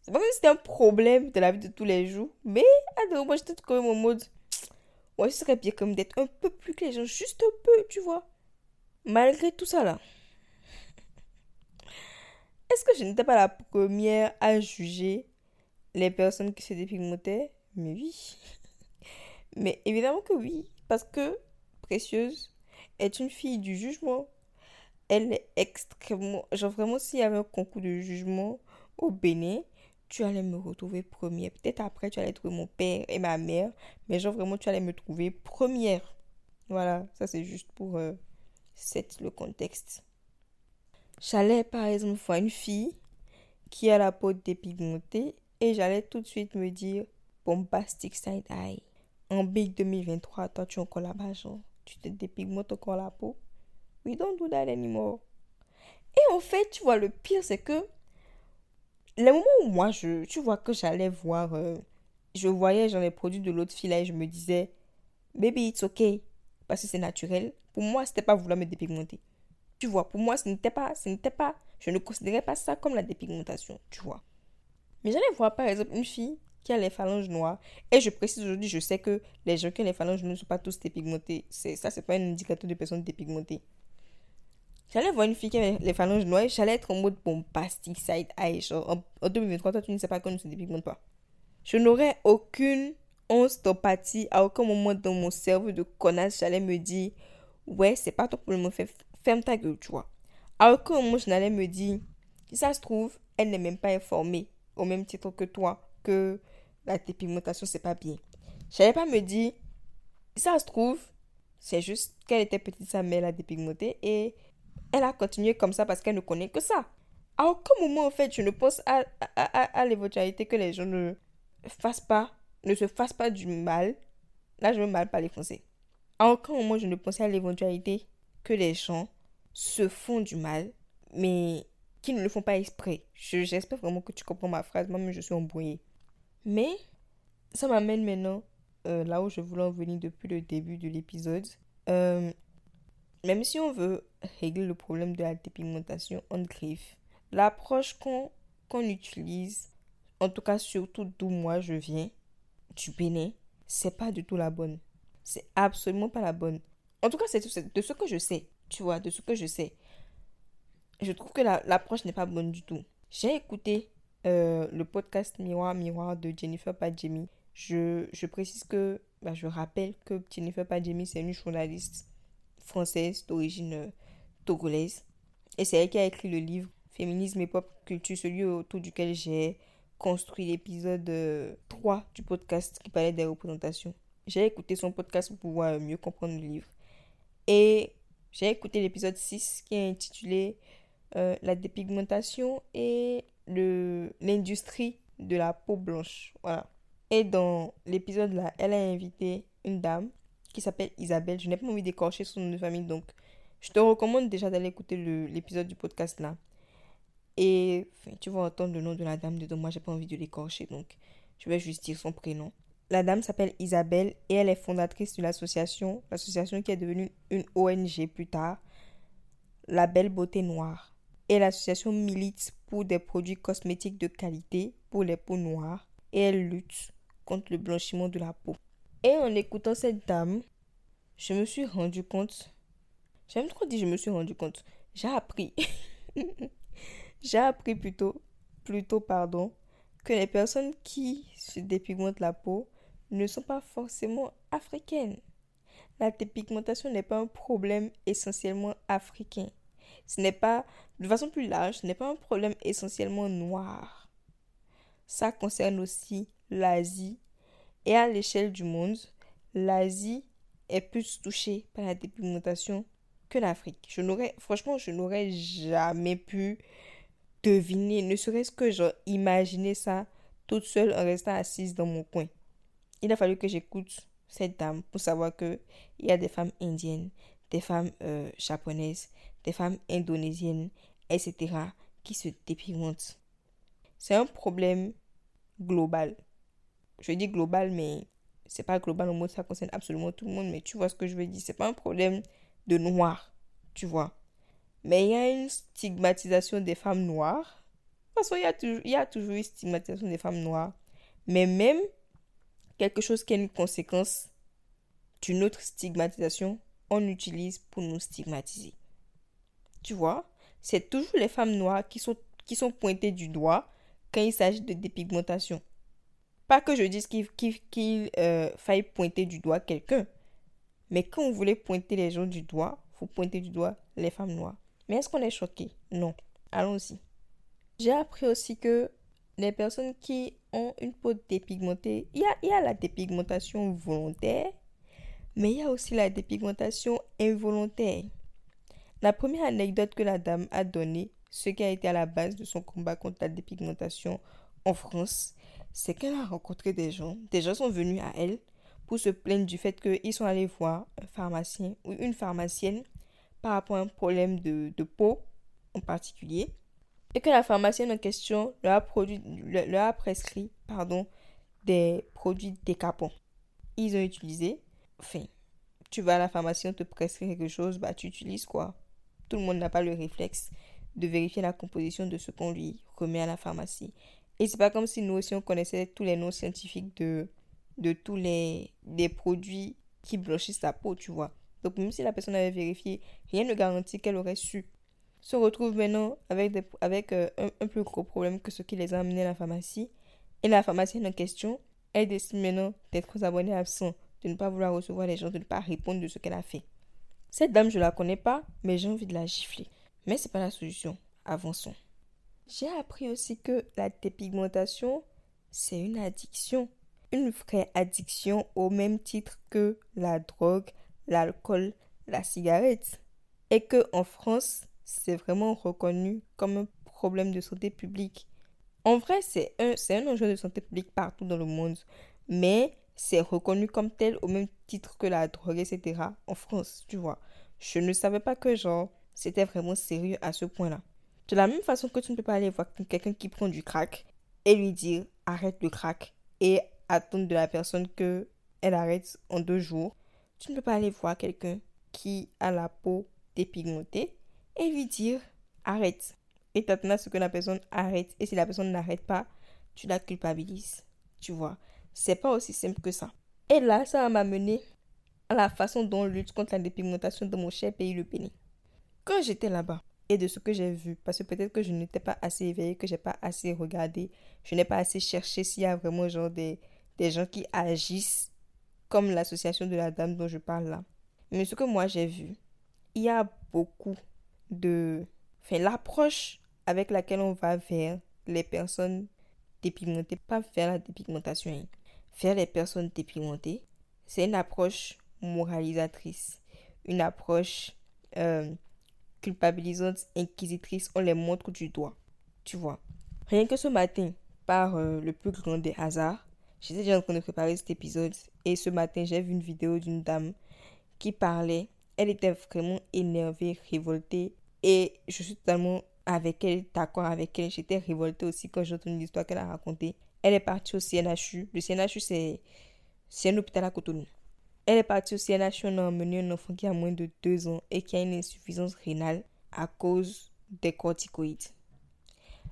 c'est pas comme c'était un problème de la vie de tous les jours, mais alors moi j'étais quand même en mode, ouais, ce bien comme d'être un peu plus clair, genre juste un peu, tu vois. Malgré tout ça là. Est-ce que je n'étais pas la première à juger les personnes qui se dépigmentaient? Mais oui. Mais évidemment que oui. Parce que Précieuse est une fille du jugement. Elle est extrêmement... Genre vraiment, s'il y avait un concours de jugement au Bénin, tu allais me retrouver première. Peut-être après, tu allais trouver mon père et ma mère. Mais genre vraiment, tu allais me trouver première. Voilà, ça c'est juste pour euh, le contexte. J'allais par exemple voir une fille qui a la peau dépigmentée et j'allais tout de suite me dire bombastic side eye. En big 2023, toi tu es encore là-bas, genre, tu te dépigmentes encore la peau. We don't do that anymore. Et en fait, tu vois, le pire c'est que les moments où moi, je, tu vois, que j'allais voir, euh, je voyais genre les produits de l'autre fille là et je me disais, baby, it's okay, parce que c'est naturel. Pour moi, c'était pas vouloir me dépigmenter. Tu vois, pour moi, ce n'était pas, ce n'était pas, je ne considérais pas ça comme la dépigmentation, tu vois. Mais j'allais voir par exemple une fille qui a les phalanges noires. Et je précise aujourd'hui, je sais que les gens qui ont les phalanges noires ne sont pas tous dépigmentés. C'est, ça, c'est pas un indicateur de personnes dépigmentées. J'allais voir une fille qui avait les phalanges noires j'allais être en mode bombastique, side eye. En, en 2023, toi, tu ne sais pas qu'on ne se dépigmente pas. Je n'aurais aucune once. À aucun moment dans mon cerveau de connasse, j'allais me dire, ouais, c'est pas ton problème, ferme ta gueule, tu vois. À aucun moment, je n'allais me dire, si ça se trouve, elle n'est même pas informée, au même titre que toi, que la dépigmentation, c'est pas bien. J'allais pas me dire, si ça se trouve, c'est juste qu'elle était petite, sa mère l'a dépigmentée et elle a continué comme ça parce qu'elle ne connaît que ça. À aucun moment, en fait, je ne pense à, à, l'éventualité que les gens ne fassent pas, ne se fassent pas du mal. Là, je veux mal pas les Français. À aucun moment, je ne pensais à l'éventualité que les gens se font du mal, mais qui ne le font pas exprès. Je- J'espère vraiment que tu comprends ma phrase. Moi-même, je suis embrouillée. Mais ça m'amène maintenant euh, là où je voulais en venir depuis le début de l'épisode. Euh, même si on veut régler le problème de la dépigmentation en griffe, l'approche qu'on qu'on utilise, en tout cas surtout d'où moi je viens, du Bénin, c'est pas du tout la bonne. C'est absolument pas la bonne. En tout cas, c'est de ce que je sais, tu vois, de ce que je sais. Je trouve que la- l'approche n'est pas bonne du tout. J'ai écouté euh, le podcast Miroir Miroir de Jennifer Padjemi. Je, je précise que, bah, je rappelle que Jennifer Padjemi, c'est une journaliste française d'origine euh, Et c'est elle qui a écrit le livre Féminisme et pop culture, celui autour duquel j'ai construit l'épisode euh, 3 du podcast qui parlait des représentations. J'ai écouté son podcast pour pouvoir euh, mieux comprendre le livre. Et j'ai écouté l'épisode 6 qui est intitulé euh, La dépigmentation et l'industrie de la peau blanche. Voilà. Et dans l'épisode là, elle a invité une dame qui s'appelle Isabelle. Je n'ai pas envie d'écorcher son nom de famille, donc je te recommande déjà d'aller écouter l'épisode du podcast là. Et tu vas entendre le nom de la dame dedans. Moi, j'ai pas envie de l'écorcher, donc je vais juste dire son prénom. La dame s'appelle Isabelle et elle est fondatrice de l'association, l'association qui est devenue une ONG plus tard, La Belle Beauté Noire. Et l'association milite pour des produits cosmétiques de qualité pour les peaux noires et elle lutte contre le blanchiment de la peau. Et en écoutant cette dame, je me suis rendu compte, j'aime trop dire je me suis rendu compte, j'ai appris, j'ai appris plutôt, plutôt pardon, que les personnes qui se dépigmentent la peau ne sont pas forcément africaines. La dépigmentation n'est pas un problème essentiellement africain. Ce n'est pas, de façon plus large, ce n'est pas un problème essentiellement noir. Ça concerne aussi l'Asie. Et à l'échelle du monde, l'Asie est plus touchée par la dépigmentation que l'Afrique. Je n'aurais, franchement, je n'aurais jamais pu deviner, ne serait-ce que genre imaginer ça toute seule en restant assise dans mon coin. Il a fallu que j'écoute cette dame pour savoir que il y a des femmes indiennes, des femmes euh, japonaises, des femmes indonésiennes, etc. qui se dépigmentent. C'est un problème global. Je dis global, mais c'est pas global au mode ça concerne absolument tout le monde, mais tu vois ce que je veux dire. C'est pas un problème de noir, tu vois. Mais il y a une stigmatisation des femmes noires. Parce qu'il y, y a toujours une stigmatisation des femmes noires. Mais même quelque chose qui est une conséquence d'une autre stigmatisation, on utilise pour nous stigmatiser. Tu vois, c'est toujours les femmes noires qui sont, qui sont pointées du doigt quand il s'agit de dépigmentation. Pas que je dise qu'il, euh, faille pointer du doigt quelqu'un. Mais quand vous voulez pointer les gens du doigt, faut pointer du doigt les femmes noires. Mais est-ce qu'on est choqué? Non. Allons-y. J'ai appris aussi que les personnes qui ont une peau dépigmentée, y a, il y a la dépigmentation volontaire, mais il y a aussi la dépigmentation involontaire. La première anecdote que la dame a donnée, ce qui a été à la base de son combat contre la dépigmentation en France, c'est qu'elle a rencontré des gens. Des gens sont venus à elle se plaindre du fait qu'ils sont allés voir un pharmacien ou une pharmacienne par rapport à un problème de, peau en particulier. Et que la pharmacienne en question leur a, produit, leur a prescrit pardon, des produits décapants. Ils ont utilisé. Enfin, tu vas à la pharmacie, on te prescrit quelque chose, bah tu utilises quoi? Tout le monde n'a pas le réflexe de vérifier la composition de ce qu'on lui remet à la pharmacie. Et c'est pas comme si nous aussi on connaissait tous les noms scientifiques de, de tous les des produits qui blanchissent la peau, tu vois. Donc même si la personne avait vérifié, rien ne garantit qu'elle aurait su. Se retrouve maintenant avec, des, avec euh, un, plus gros problème que ce qui les a amenés à la pharmacie. Et la pharmacienne en question, elle décide maintenant d'être aux abonnés absents, de ne pas vouloir recevoir les gens, de ne pas répondre de ce qu'elle a fait. Cette dame, je la connais pas, mais j'ai envie de la gifler. Mais c'est pas la solution. Avançons. J'ai appris aussi que la dépigmentation, c'est une addiction. Une vraie addiction au même titre que la drogue, l'alcool, la cigarette. Et que en France, c'est vraiment reconnu comme un problème de santé publique. En vrai, c'est un, un enjeu de santé publique partout dans le monde. Mais c'est reconnu comme tel au même titre que la drogue, etc. en France, tu vois. Je ne savais pas que, genre, c'était vraiment sérieux à ce point-là. De la même façon que tu ne peux pas aller voir quelqu'un qui prend du crack et lui dire arrête le crack et attendre de la personne que elle arrête en deux jours, tu ne peux pas aller voir quelqu'un qui a la peau dépigmentée et lui dire arrête. Et t'attends à ce que la personne arrête. Et si la personne n'arrête pas, tu la culpabilises. Tu vois, c'est pas aussi simple que ça. Et là, ça m'a mené à la façon dont on lutte contre la dépigmentation de mon cher pays, le Bénin. Quand j'étais là-bas, et de ce que j'ai vu, parce que peut-être que je n'étais pas assez éveillée, que j'ai pas assez regardé, je n'ai pas assez cherché s'il y a vraiment genre des, des gens qui agissent comme l'association de la dame dont je parle là. Mais ce que moi j'ai vu, il y a beaucoup de... Enfin, l'approche avec laquelle on va vers les personnes dépigmentées, pas vers la dépigmentation, hein, vers les personnes dépigmentées, c'est une approche moralisatrice, une approche euh, culpabilisante, inquisitrice, on les montre du doigt. Tu vois. Rien que ce matin, par euh, le plus grand des hasards, j'étais déjà en train de préparer cet épisode et ce matin, j'ai vu une vidéo d'une dame qui parlait. Elle était vraiment énervée, révoltée et je suis totalement avec elle, d'accord avec elle. J'étais révoltée aussi quand j'ai entendu l'histoire qu'elle a racontée. Elle est partie au CNHU. Le CNHU, c'est un hôpital à Cotonou. Elle est partie au CNH, on a emmené un enfant qui a moins de 2 ans et qui a une insuffisance rénale à cause des corticoïdes.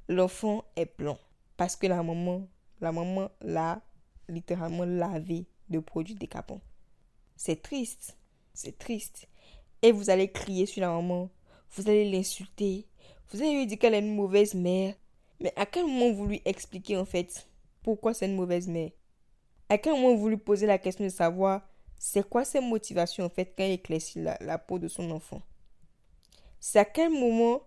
L'enfant est blanc parce que la maman, la maman l'a littéralement lavé de produits décapants. C'est triste, c'est triste. Et vous allez crier sur la maman, vous allez l'insulter, vous allez lui dire qu'elle est une mauvaise mère. Mais à quel moment vous lui expliquez en fait pourquoi c'est une mauvaise mère? À quel moment vous lui posez la question de savoir c'est quoi ses motivations en fait quand il éclaircit la, la peau de son enfant? C'est à quel moment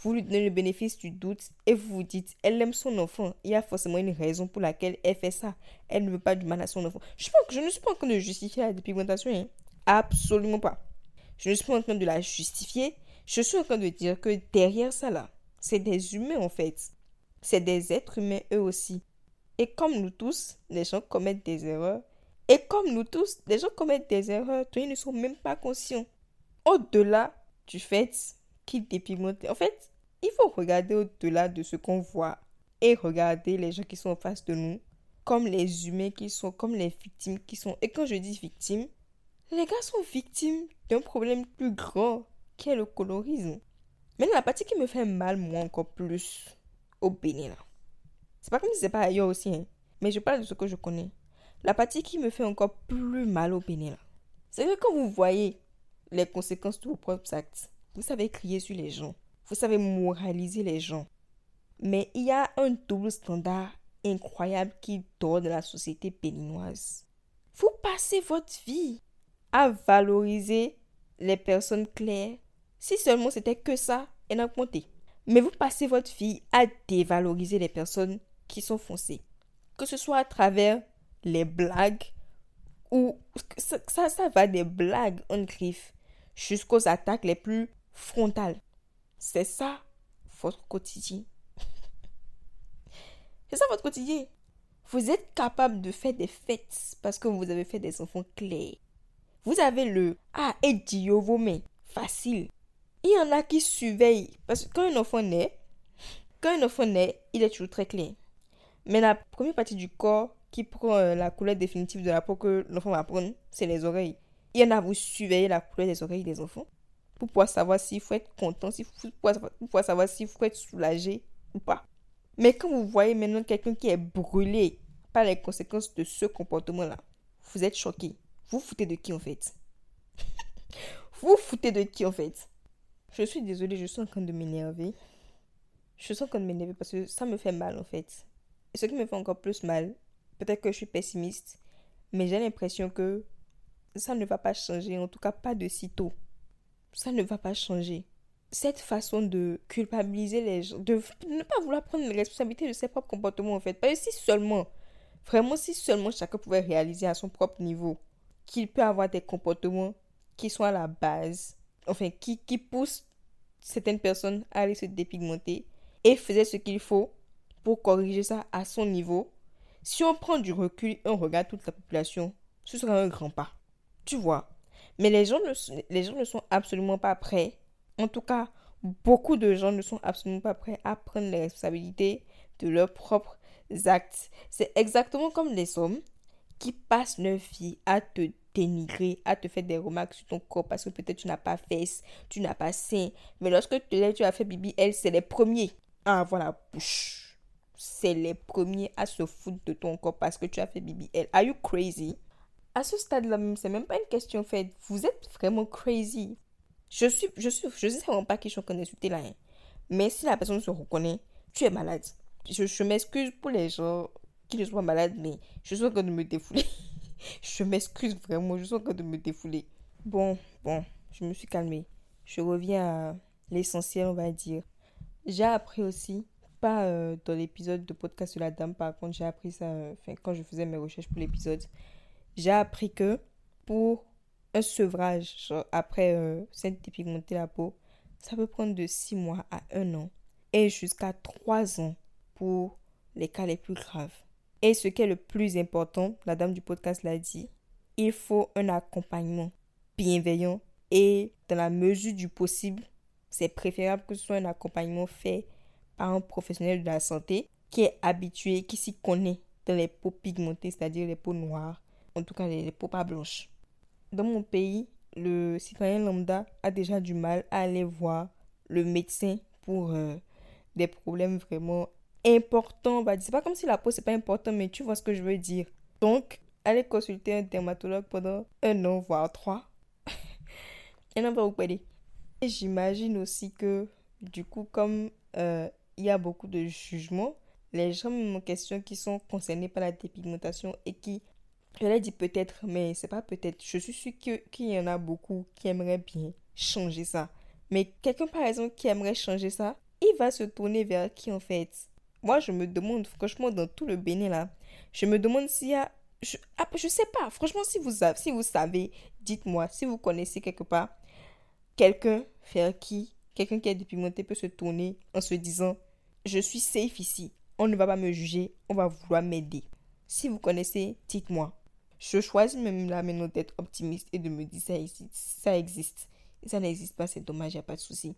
vous lui donnez le bénéfice du doute et vous vous dites, elle aime son enfant. Il y a forcément une raison pour laquelle elle fait ça. Elle ne veut pas du mal à son enfant. Je, pense que je ne suis pas en train de justifier la dépigmentation. Hein. Absolument pas. Je ne suis pas en train de la justifier. Je suis en train de dire que derrière ça là, c'est des humains en fait. C'est des êtres humains eux aussi. Et comme nous tous, les gens commettent des erreurs et comme nous tous, les gens commettent des erreurs dont ils ne sont même pas conscients. Au-delà du fait qu'ils dépigmentent. En fait, il faut regarder au-delà de ce qu'on voit et regarder les gens qui sont en face de nous comme les humains qui sont, comme les victimes qui sont. Et quand je dis victimes, les gars sont victimes d'un problème plus grand qui est le colorisme. Mais la partie qui me fait mal, moi, encore plus au Bénin, là. C'est pas comme si c'est pas ailleurs aussi, hein. Mais je parle de ce que je connais. La partie qui me fait encore plus mal au Bénin, c'est que quand vous voyez les conséquences de vos propres actes, vous savez crier sur les gens, vous savez moraliser les gens. Mais il y a un double standard incroyable qui dort de la société béninoise. Vous passez votre vie à valoriser les personnes claires. Si seulement c'était que ça, et n'a compté. Mais vous passez votre vie à dévaloriser les personnes qui sont foncées. Que ce soit à travers les blagues ou ça, ça, va des blagues en griffe jusqu'aux attaques les plus frontales. C'est ça votre quotidien. C'est ça votre quotidien. Vous êtes capable de faire des fêtes parce que vous avez fait des enfants clairs. Vous avez le Ah, et Dio vos mains. Facile. Il y en a qui surveillent. Parce que quand un enfant naît, quand un enfant naît, il est toujours très clair. Mais la première partie du corps qui prend euh, la couleur définitive de la peau que l'enfant va prendre, c'est les oreilles. Il y en a, vous surveillez la couleur des oreilles des enfants pour pouvoir savoir s'il faut être content, s'il faut, pour pouvoir savoir s'il faut être soulagé ou pas. Mais quand vous voyez maintenant quelqu'un qui est brûlé par les conséquences de ce comportement-là, vous êtes choqué. Vous foutez de qui en fait? Vous foutez de qui en fait? Je suis désolée, je suis en train de m'énerver. Je suis en train de m'énerver parce que ça me fait mal en fait. Et ce qui me fait encore plus mal, peut-être que je suis pessimiste, mais j'ai l'impression que ça ne va pas changer, en tout cas pas de sitôt. Ça ne va pas changer. Cette façon de culpabiliser les gens, de ne pas vouloir prendre les responsabilités de ses propres comportements en fait. Parce que si seulement, vraiment si seulement chacun pouvait réaliser à son propre niveau qu'il peut avoir des comportements qui sont à la base, enfin qui, qui poussent certaines personnes à aller se dépigmenter et faisait ce qu'il faut pour corriger ça à son niveau, si on prend du recul et on regarde toute la population, ce sera un grand pas. Tu vois? Mais les gens, ne, les gens ne sont absolument pas prêts. En tout cas, beaucoup de gens ne sont absolument pas prêts à prendre les responsabilités de leurs propres actes. C'est exactement comme les hommes qui passent leur vie à te dénigrer, à te faire des remarques sur ton corps parce que peut-être tu n'as pas fesses, tu n'as pas sein. Mais lorsque tu, tu as fait bibi, elle, c'est les premiers à avoir la bouche c'est les premiers à se foutre de ton corps parce que tu as fait BBL. Are you crazy? À ce stade-là, c'est même pas une question faite. Vous êtes vraiment crazy. Je suis, je suis, je sais vraiment pas qui je suis en train d'insulter là. Mais si la personne se reconnaît, tu es malade. Je, je m'excuse pour les gens qui ne sont pas malades, mais je suis en train de me défouler. je m'excuse vraiment, je suis en train de me défouler. Bon, bon, je me suis calmée. Je reviens à l'essentiel, on va dire. J'ai appris aussi pas euh, dans l'épisode de podcast de la dame, par contre, j'ai appris ça, euh, quand je faisais mes recherches pour l'épisode, j'ai appris que pour un sevrage, après euh, s'être dépigmenté la peau, ça peut prendre de 6 mois à 1 an et jusqu'à 3 ans pour les cas les plus graves. Et ce qui est le plus important, la dame du podcast l'a dit, il faut un accompagnement bienveillant et dans la mesure du possible, c'est préférable que ce soit un accompagnement fait par un professionnel de la santé qui est habitué, qui s'y connaît dans les peaux pigmentées, c'est-à-dire les peaux noires, en tout cas les, peaux pas blanches. Dans mon pays, le citoyen lambda a déjà du mal à aller voir le médecin pour euh, des problèmes vraiment importants. Bah, c'est pas comme si la peau c'est pas important, mais tu vois ce que je veux dire. Donc, aller consulter un dermatologue pendant un an, voire trois, et non va vous aider. Et j'imagine aussi que, du coup, comme euh, il y a beaucoup de jugements. Les gens me question qui sont concernés par la dépigmentation et qui, je l'ai dit peut-être, mais c'est pas peut-être. Je suis sûre qu'il y en a beaucoup qui aimeraient bien changer ça. Mais quelqu'un, par exemple, qui aimerait changer ça, il va se tourner vers qui en fait? Moi, je me demande, franchement, dans tout le Bénin là, je me demande s'il y a. Je, ah, je sais pas, franchement, si vous, si vous savez, dites-moi, si vous connaissez quelque part quelqu'un vers qui quelqu'un qui est dépigmenté peut se tourner en se disant je suis safe ici. On ne va pas me juger, on va vouloir m'aider. Si vous connaissez, dites-moi. Je choisis même là maintenant d'être optimiste et de me dire ça existe. Ça existe. ça n'existe pas, c'est dommage, il n'y a pas de souci.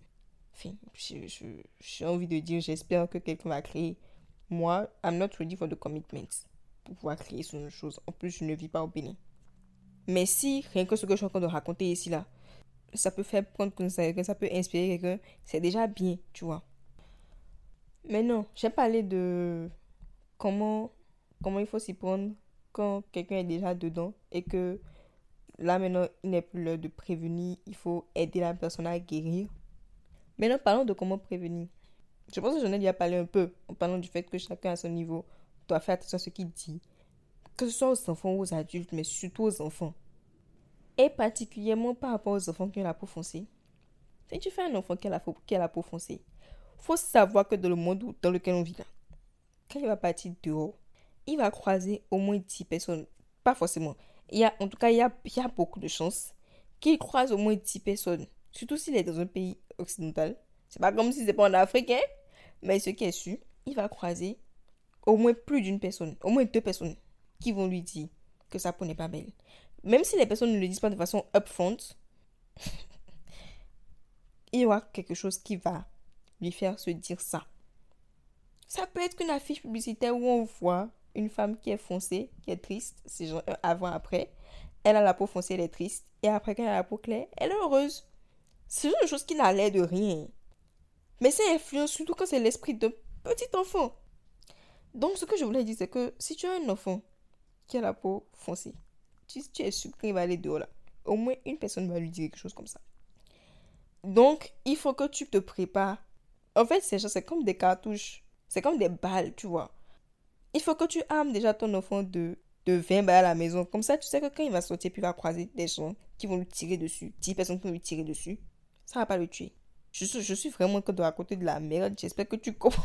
Enfin, j'ai envie de dire, j'espère que quelqu'un va créer. Moi, I'm not ready for the commitment pour pouvoir créer ce genre chose. En plus, je ne vis pas au Bénin. Mais si rien que ce que je suis en train de raconter ici là, ça peut faire prendre conscience, ça peut inspirer quelqu'un, c'est déjà bien, tu vois. Mais non, j'ai parlé de comment, comment il faut s'y prendre quand quelqu'un est déjà dedans et que là maintenant il n'est plus l'heure de prévenir, il faut aider la personne à guérir. Maintenant parlons de comment prévenir. Je pense que j'en ai déjà parlé un peu en parlant du fait que chacun à son niveau doit faire attention à ce qu'il dit. Que ce soit aux enfants ou aux adultes, mais surtout aux enfants. Et particulièrement par rapport aux enfants qui ont la peau foncée. Si tu fais un enfant qui a la, qui a la peau foncée, faut savoir que dans le monde dans lequel on vit là, quand il va partir dehors, il va croiser au moins 10 personnes. Pas forcément. Il y a, en tout cas, il y a, il y a beaucoup de chances qu'il croise au moins 10 personnes. Surtout s'il est dans un pays occidental. C'est pas comme si c'était pas en Afrique, hein? Mais ce qui est sûr, il va croiser au moins plus d'une personne, au moins deux personnes qui vont lui dire que sa peau n'est pas belle. Même si les personnes ne le disent pas de façon upfront, il y aura quelque chose qui va lui faire se dire ça. Ça peut être une affiche publicitaire où on voit une femme qui est foncée, qui est triste, c'est genre euh, avant, après. Elle a la peau foncée, elle est triste. Et après, quand elle a la peau claire, elle est heureuse. C'est une chose qui n'a l'air de rien. Mais ça influence surtout quand c'est l'esprit d'un petit enfant. Donc, ce que je voulais dire, c'est que si tu as un enfant qui a la peau foncée, tu, tu es sûr qu'il va aller dehors là. Au moins une personne va lui dire quelque chose comme ça. Donc, il faut que tu te prépares. En fait, c'est c'est comme des cartouches. C'est comme des balles, tu vois. Il faut que tu armes déjà ton enfant de, de 20 balles à la maison. Comme ça, tu sais que quand il va sortir, puis il va croiser des gens qui vont lui tirer dessus. 10 personnes qui vont lui tirer dessus. Ça va pas le tuer. Je suis, vraiment que de côté de la merde. J'espère que tu comprends.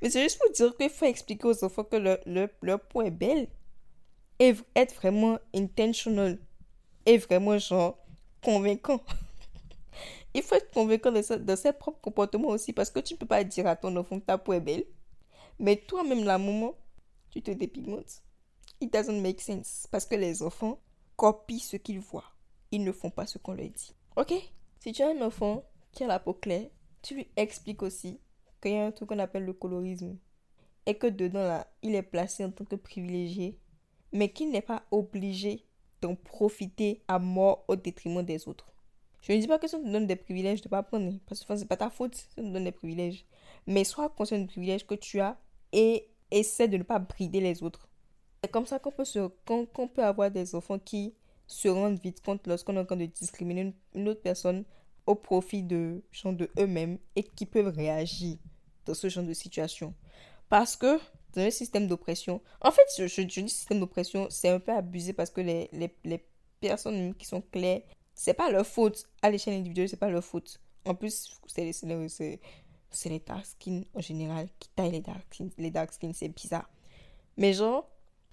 Mais c'est juste pour dire qu'il faut expliquer aux enfants que leur, leur, leur peau est belle. Et être vraiment intentional. Et vraiment, genre, convaincant. Il faut être convaincant de, de ses propres comportements aussi. Parce que tu ne peux pas dire à ton enfant que ta peau est belle. Mais toi-même, la maman, tu te dépigmentes. It doesn't make sense. Parce que les enfants copient ce qu'ils voient. Ils ne font pas ce qu'on leur dit. Ok? Si tu as un enfant qui a la peau claire, tu lui expliques aussi qu'il y a un truc qu'on appelle le colorisme. Et que dedans, là, il est placé en tant que privilégié. Mais qu'il n'est pas obligé d'en profiter à mort au détriment des autres. Je ne dis pas que on te donne des privilèges, de ne pas prendre. Parce que enfin, c'est pas ta faute si on te donne des privilèges. Mais sois conscient des privilèges que tu as et essaie de ne pas brider les autres. C'est comme ça qu'on peut, se, qu'on, qu'on peut avoir des enfants qui se rendent vite compte lorsqu'on est en train de discriminer une, autre personne au profit de, genre, de eux-mêmes et qui peuvent réagir dans ce genre de situation. Parce que dans un système d'oppression, en fait, je dis système d'oppression, c'est un peu abusé parce que les, les, les personnes qui sont claires, c'est pas leur faute. À l'échelle individuelle, c'est pas leur faute. En plus, c'est c'est les, dark skins en général qui taillent les dark skins. Les dark skins, c'est bizarre. Mais genre,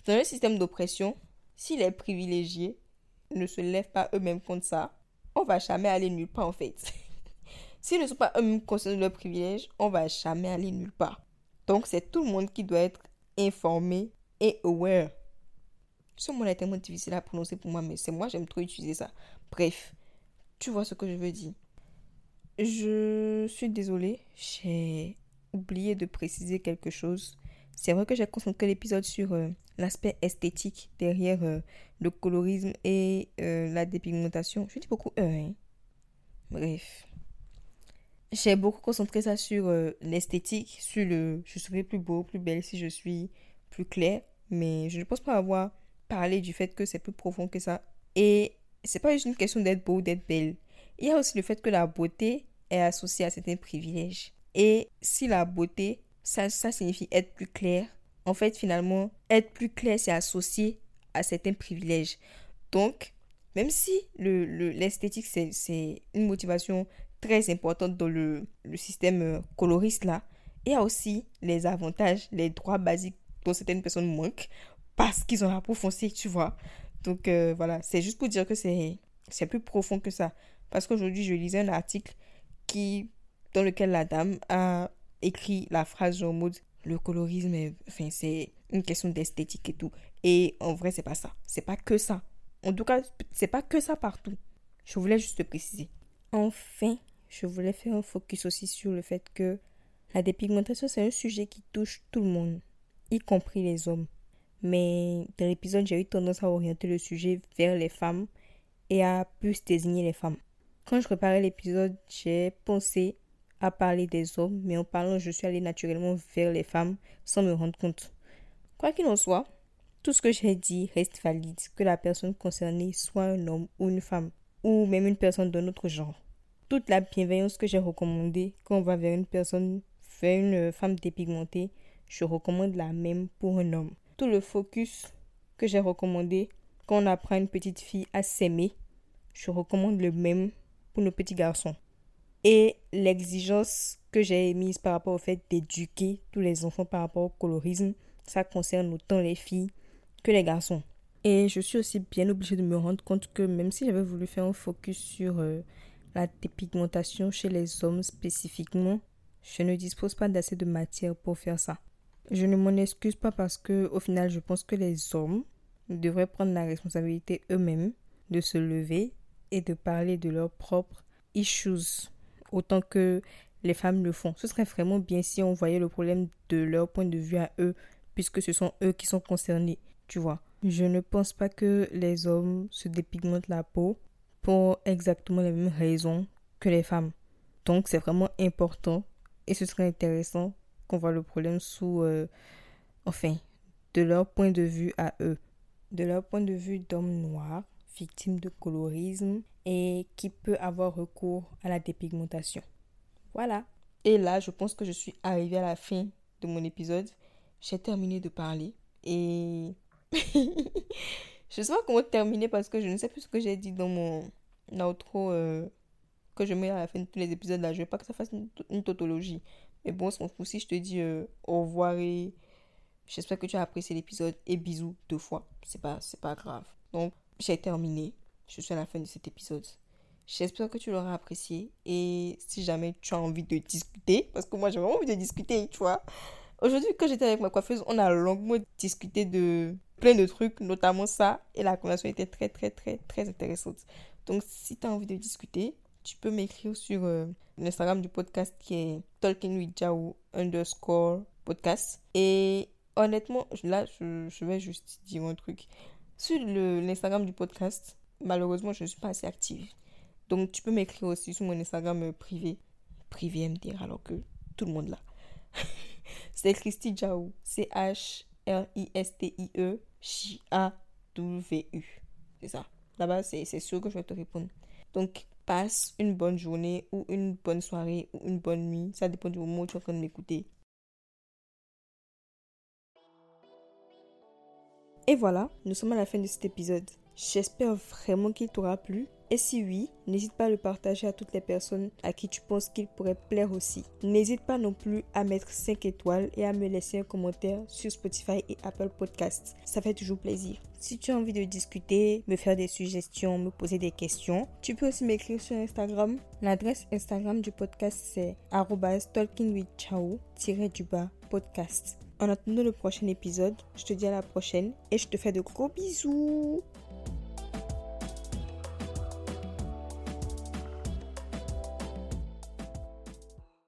dans un système d'oppression, si les privilégiés ne se lèvent pas eux-mêmes contre ça, on va jamais aller nulle part en fait. S'ils ne sont pas eux-mêmes conscients de leurs privilèges, on va jamais aller nulle part. Donc c'est tout le monde qui doit être informé et aware. Ce mot est tellement difficile à prononcer pour moi, mais c'est moi, j'aime trop utiliser ça. Bref, tu vois ce que je veux dire. Je suis désolée, j'ai oublié de préciser quelque chose. C'est vrai que j'ai concentré l'épisode sur euh, l'aspect esthétique derrière euh, le colorisme et euh, la dépigmentation. Je dis beaucoup hein. Bref. J'ai beaucoup concentré ça sur l'esthétique, sur le je serai plus beau, plus belle si je suis plus claire. Mais je ne pense pas avoir parlé du fait que c'est plus profond que ça. Et c'est pas juste une question d'être beau ou d'être belle. Il y a aussi le fait que la beauté est associée à certains privilèges. Et si la beauté, ça, ça signifie être plus clair, en fait, finalement, être plus clair, c'est associé à certains privilèges. Donc, même si le, le- l'esthétique, c'est, une motivation très importante dans le, le système euh, coloriste, là, il y a aussi les avantages, les droits basiques dont certaines personnes manquent parce qu'ils ont la peau foncée, tu vois. Donc, euh, voilà, c'est juste pour dire que c'est plus profond que ça. Parce qu'aujourd'hui, je lisais un article qui, dans lequel la dame a écrit la phrase genre en mode le colorisme, enfin, c'est une question d'esthétique et tout. Et en vrai, c'est pas ça. C'est pas que ça. En tout cas, c'est pas que ça partout. Je voulais juste te préciser. Enfin, je voulais faire un focus aussi sur le fait que la dépigmentation, c'est un sujet qui touche tout le monde, y compris les hommes. Mais dans l'épisode, j'ai eu tendance à orienter le sujet vers les femmes et à plus désigner les femmes. Quand je préparais l'épisode, j'ai pensé à parler des hommes, mais en parlant, je suis allée naturellement vers les femmes sans me rendre compte. Quoi qu'il en soit, tout ce que j'ai dit reste valide, que la personne concernée soit un homme ou une femme, ou même une personne d'un autre genre. Toute la bienveillance que j'ai recommandée quand on va vers une personne, vers une femme dépigmentée, je recommande la même pour un homme. Tout le focus que j'ai recommandé quand on apprend une petite fille à s'aimer, je recommande le même pour nos petits garçons. Et l'exigence que j'ai émise par rapport au fait d'éduquer tous les enfants par rapport au colorisme, ça concerne autant les filles que les garçons. Et je suis aussi bien obligée de me rendre compte que même si j'avais voulu faire un focus sur euh, la dépigmentation chez les hommes spécifiquement, je ne dispose pas d'assez de matière pour faire ça. Je ne m'en excuse pas parce que au final, je pense que les hommes devraient prendre la responsabilité eux-mêmes de se lever et de parler de leurs propres issues autant que les femmes le font. Ce serait vraiment bien si on voyait le problème de leur point de vue à eux puisque ce sont eux qui sont concernés, tu vois. Je ne pense pas que les hommes se dépigmentent la peau pour exactement les mêmes raisons que les femmes. Donc c'est vraiment important et ce serait intéressant qu'on voit le problème sous, euh, enfin, de leur point de vue à eux, de leur point de vue d'homme noir, victime de colorisme et qui peut avoir recours à la dépigmentation. Voilà. Et là, je pense que je suis arrivée à la fin de mon épisode. J'ai terminé de parler et je sais pas comment terminer parce que je ne sais plus ce que j'ai dit dans mon outro euh, que je mets à la fin de tous les épisodes là. Je veux pas que ça fasse une, tautologie. Mais bon, on fout si je te dis euh, au revoir et j'espère que tu as apprécié l'épisode et bisous deux fois. C'est pas, c'est pas grave. Donc, j'ai terminé. Je suis à la fin de cet épisode. J'espère que tu l'auras apprécié. Et si jamais tu as envie de discuter, parce que moi j'ai vraiment envie de discuter, tu vois. Aujourd'hui, quand j'étais avec ma coiffeuse, on a longuement discuté de plein de trucs, notamment ça. Et la conversation était très, très, très, très intéressante. Donc, si tu as envie de discuter, tu peux m'écrire sur euh, l'Instagram du podcast qui est Talking with Jao underscore podcast. Et honnêtement, là, je, je vais juste dire un truc. Sur l'Instagram du podcast, malheureusement, je ne suis pas assez active. Donc, tu peux m'écrire aussi sur mon Instagram euh, privé. Privé MDR, alors que tout le monde là. c'est Christy Jaou. C-H-R-I-S-T-I-E J-A-W-U. C'est ça. Là-bas, c'est sûr que je vais te répondre. Donc, passe une bonne journée ou une bonne soirée ou une bonne nuit. Ça dépend du moment où tu es en train de m'écouter. Et voilà, nous sommes à la fin de cet épisode. J'espère vraiment qu'il t'aura plu. Et si oui, n'hésite pas à le partager à toutes les personnes à qui tu penses qu'il pourrait plaire aussi. N'hésite pas non plus à mettre 5 étoiles et à me laisser un commentaire sur Spotify et Apple Podcasts. Ça fait toujours plaisir. Si tu as envie de discuter, me faire des suggestions, me poser des questions, tu peux aussi m'écrire sur Instagram. L'adresse Instagram du podcast c'est talkingwithchao-podcast. En attendant le prochain épisode, je te dis à la prochaine et je te fais de gros bisous.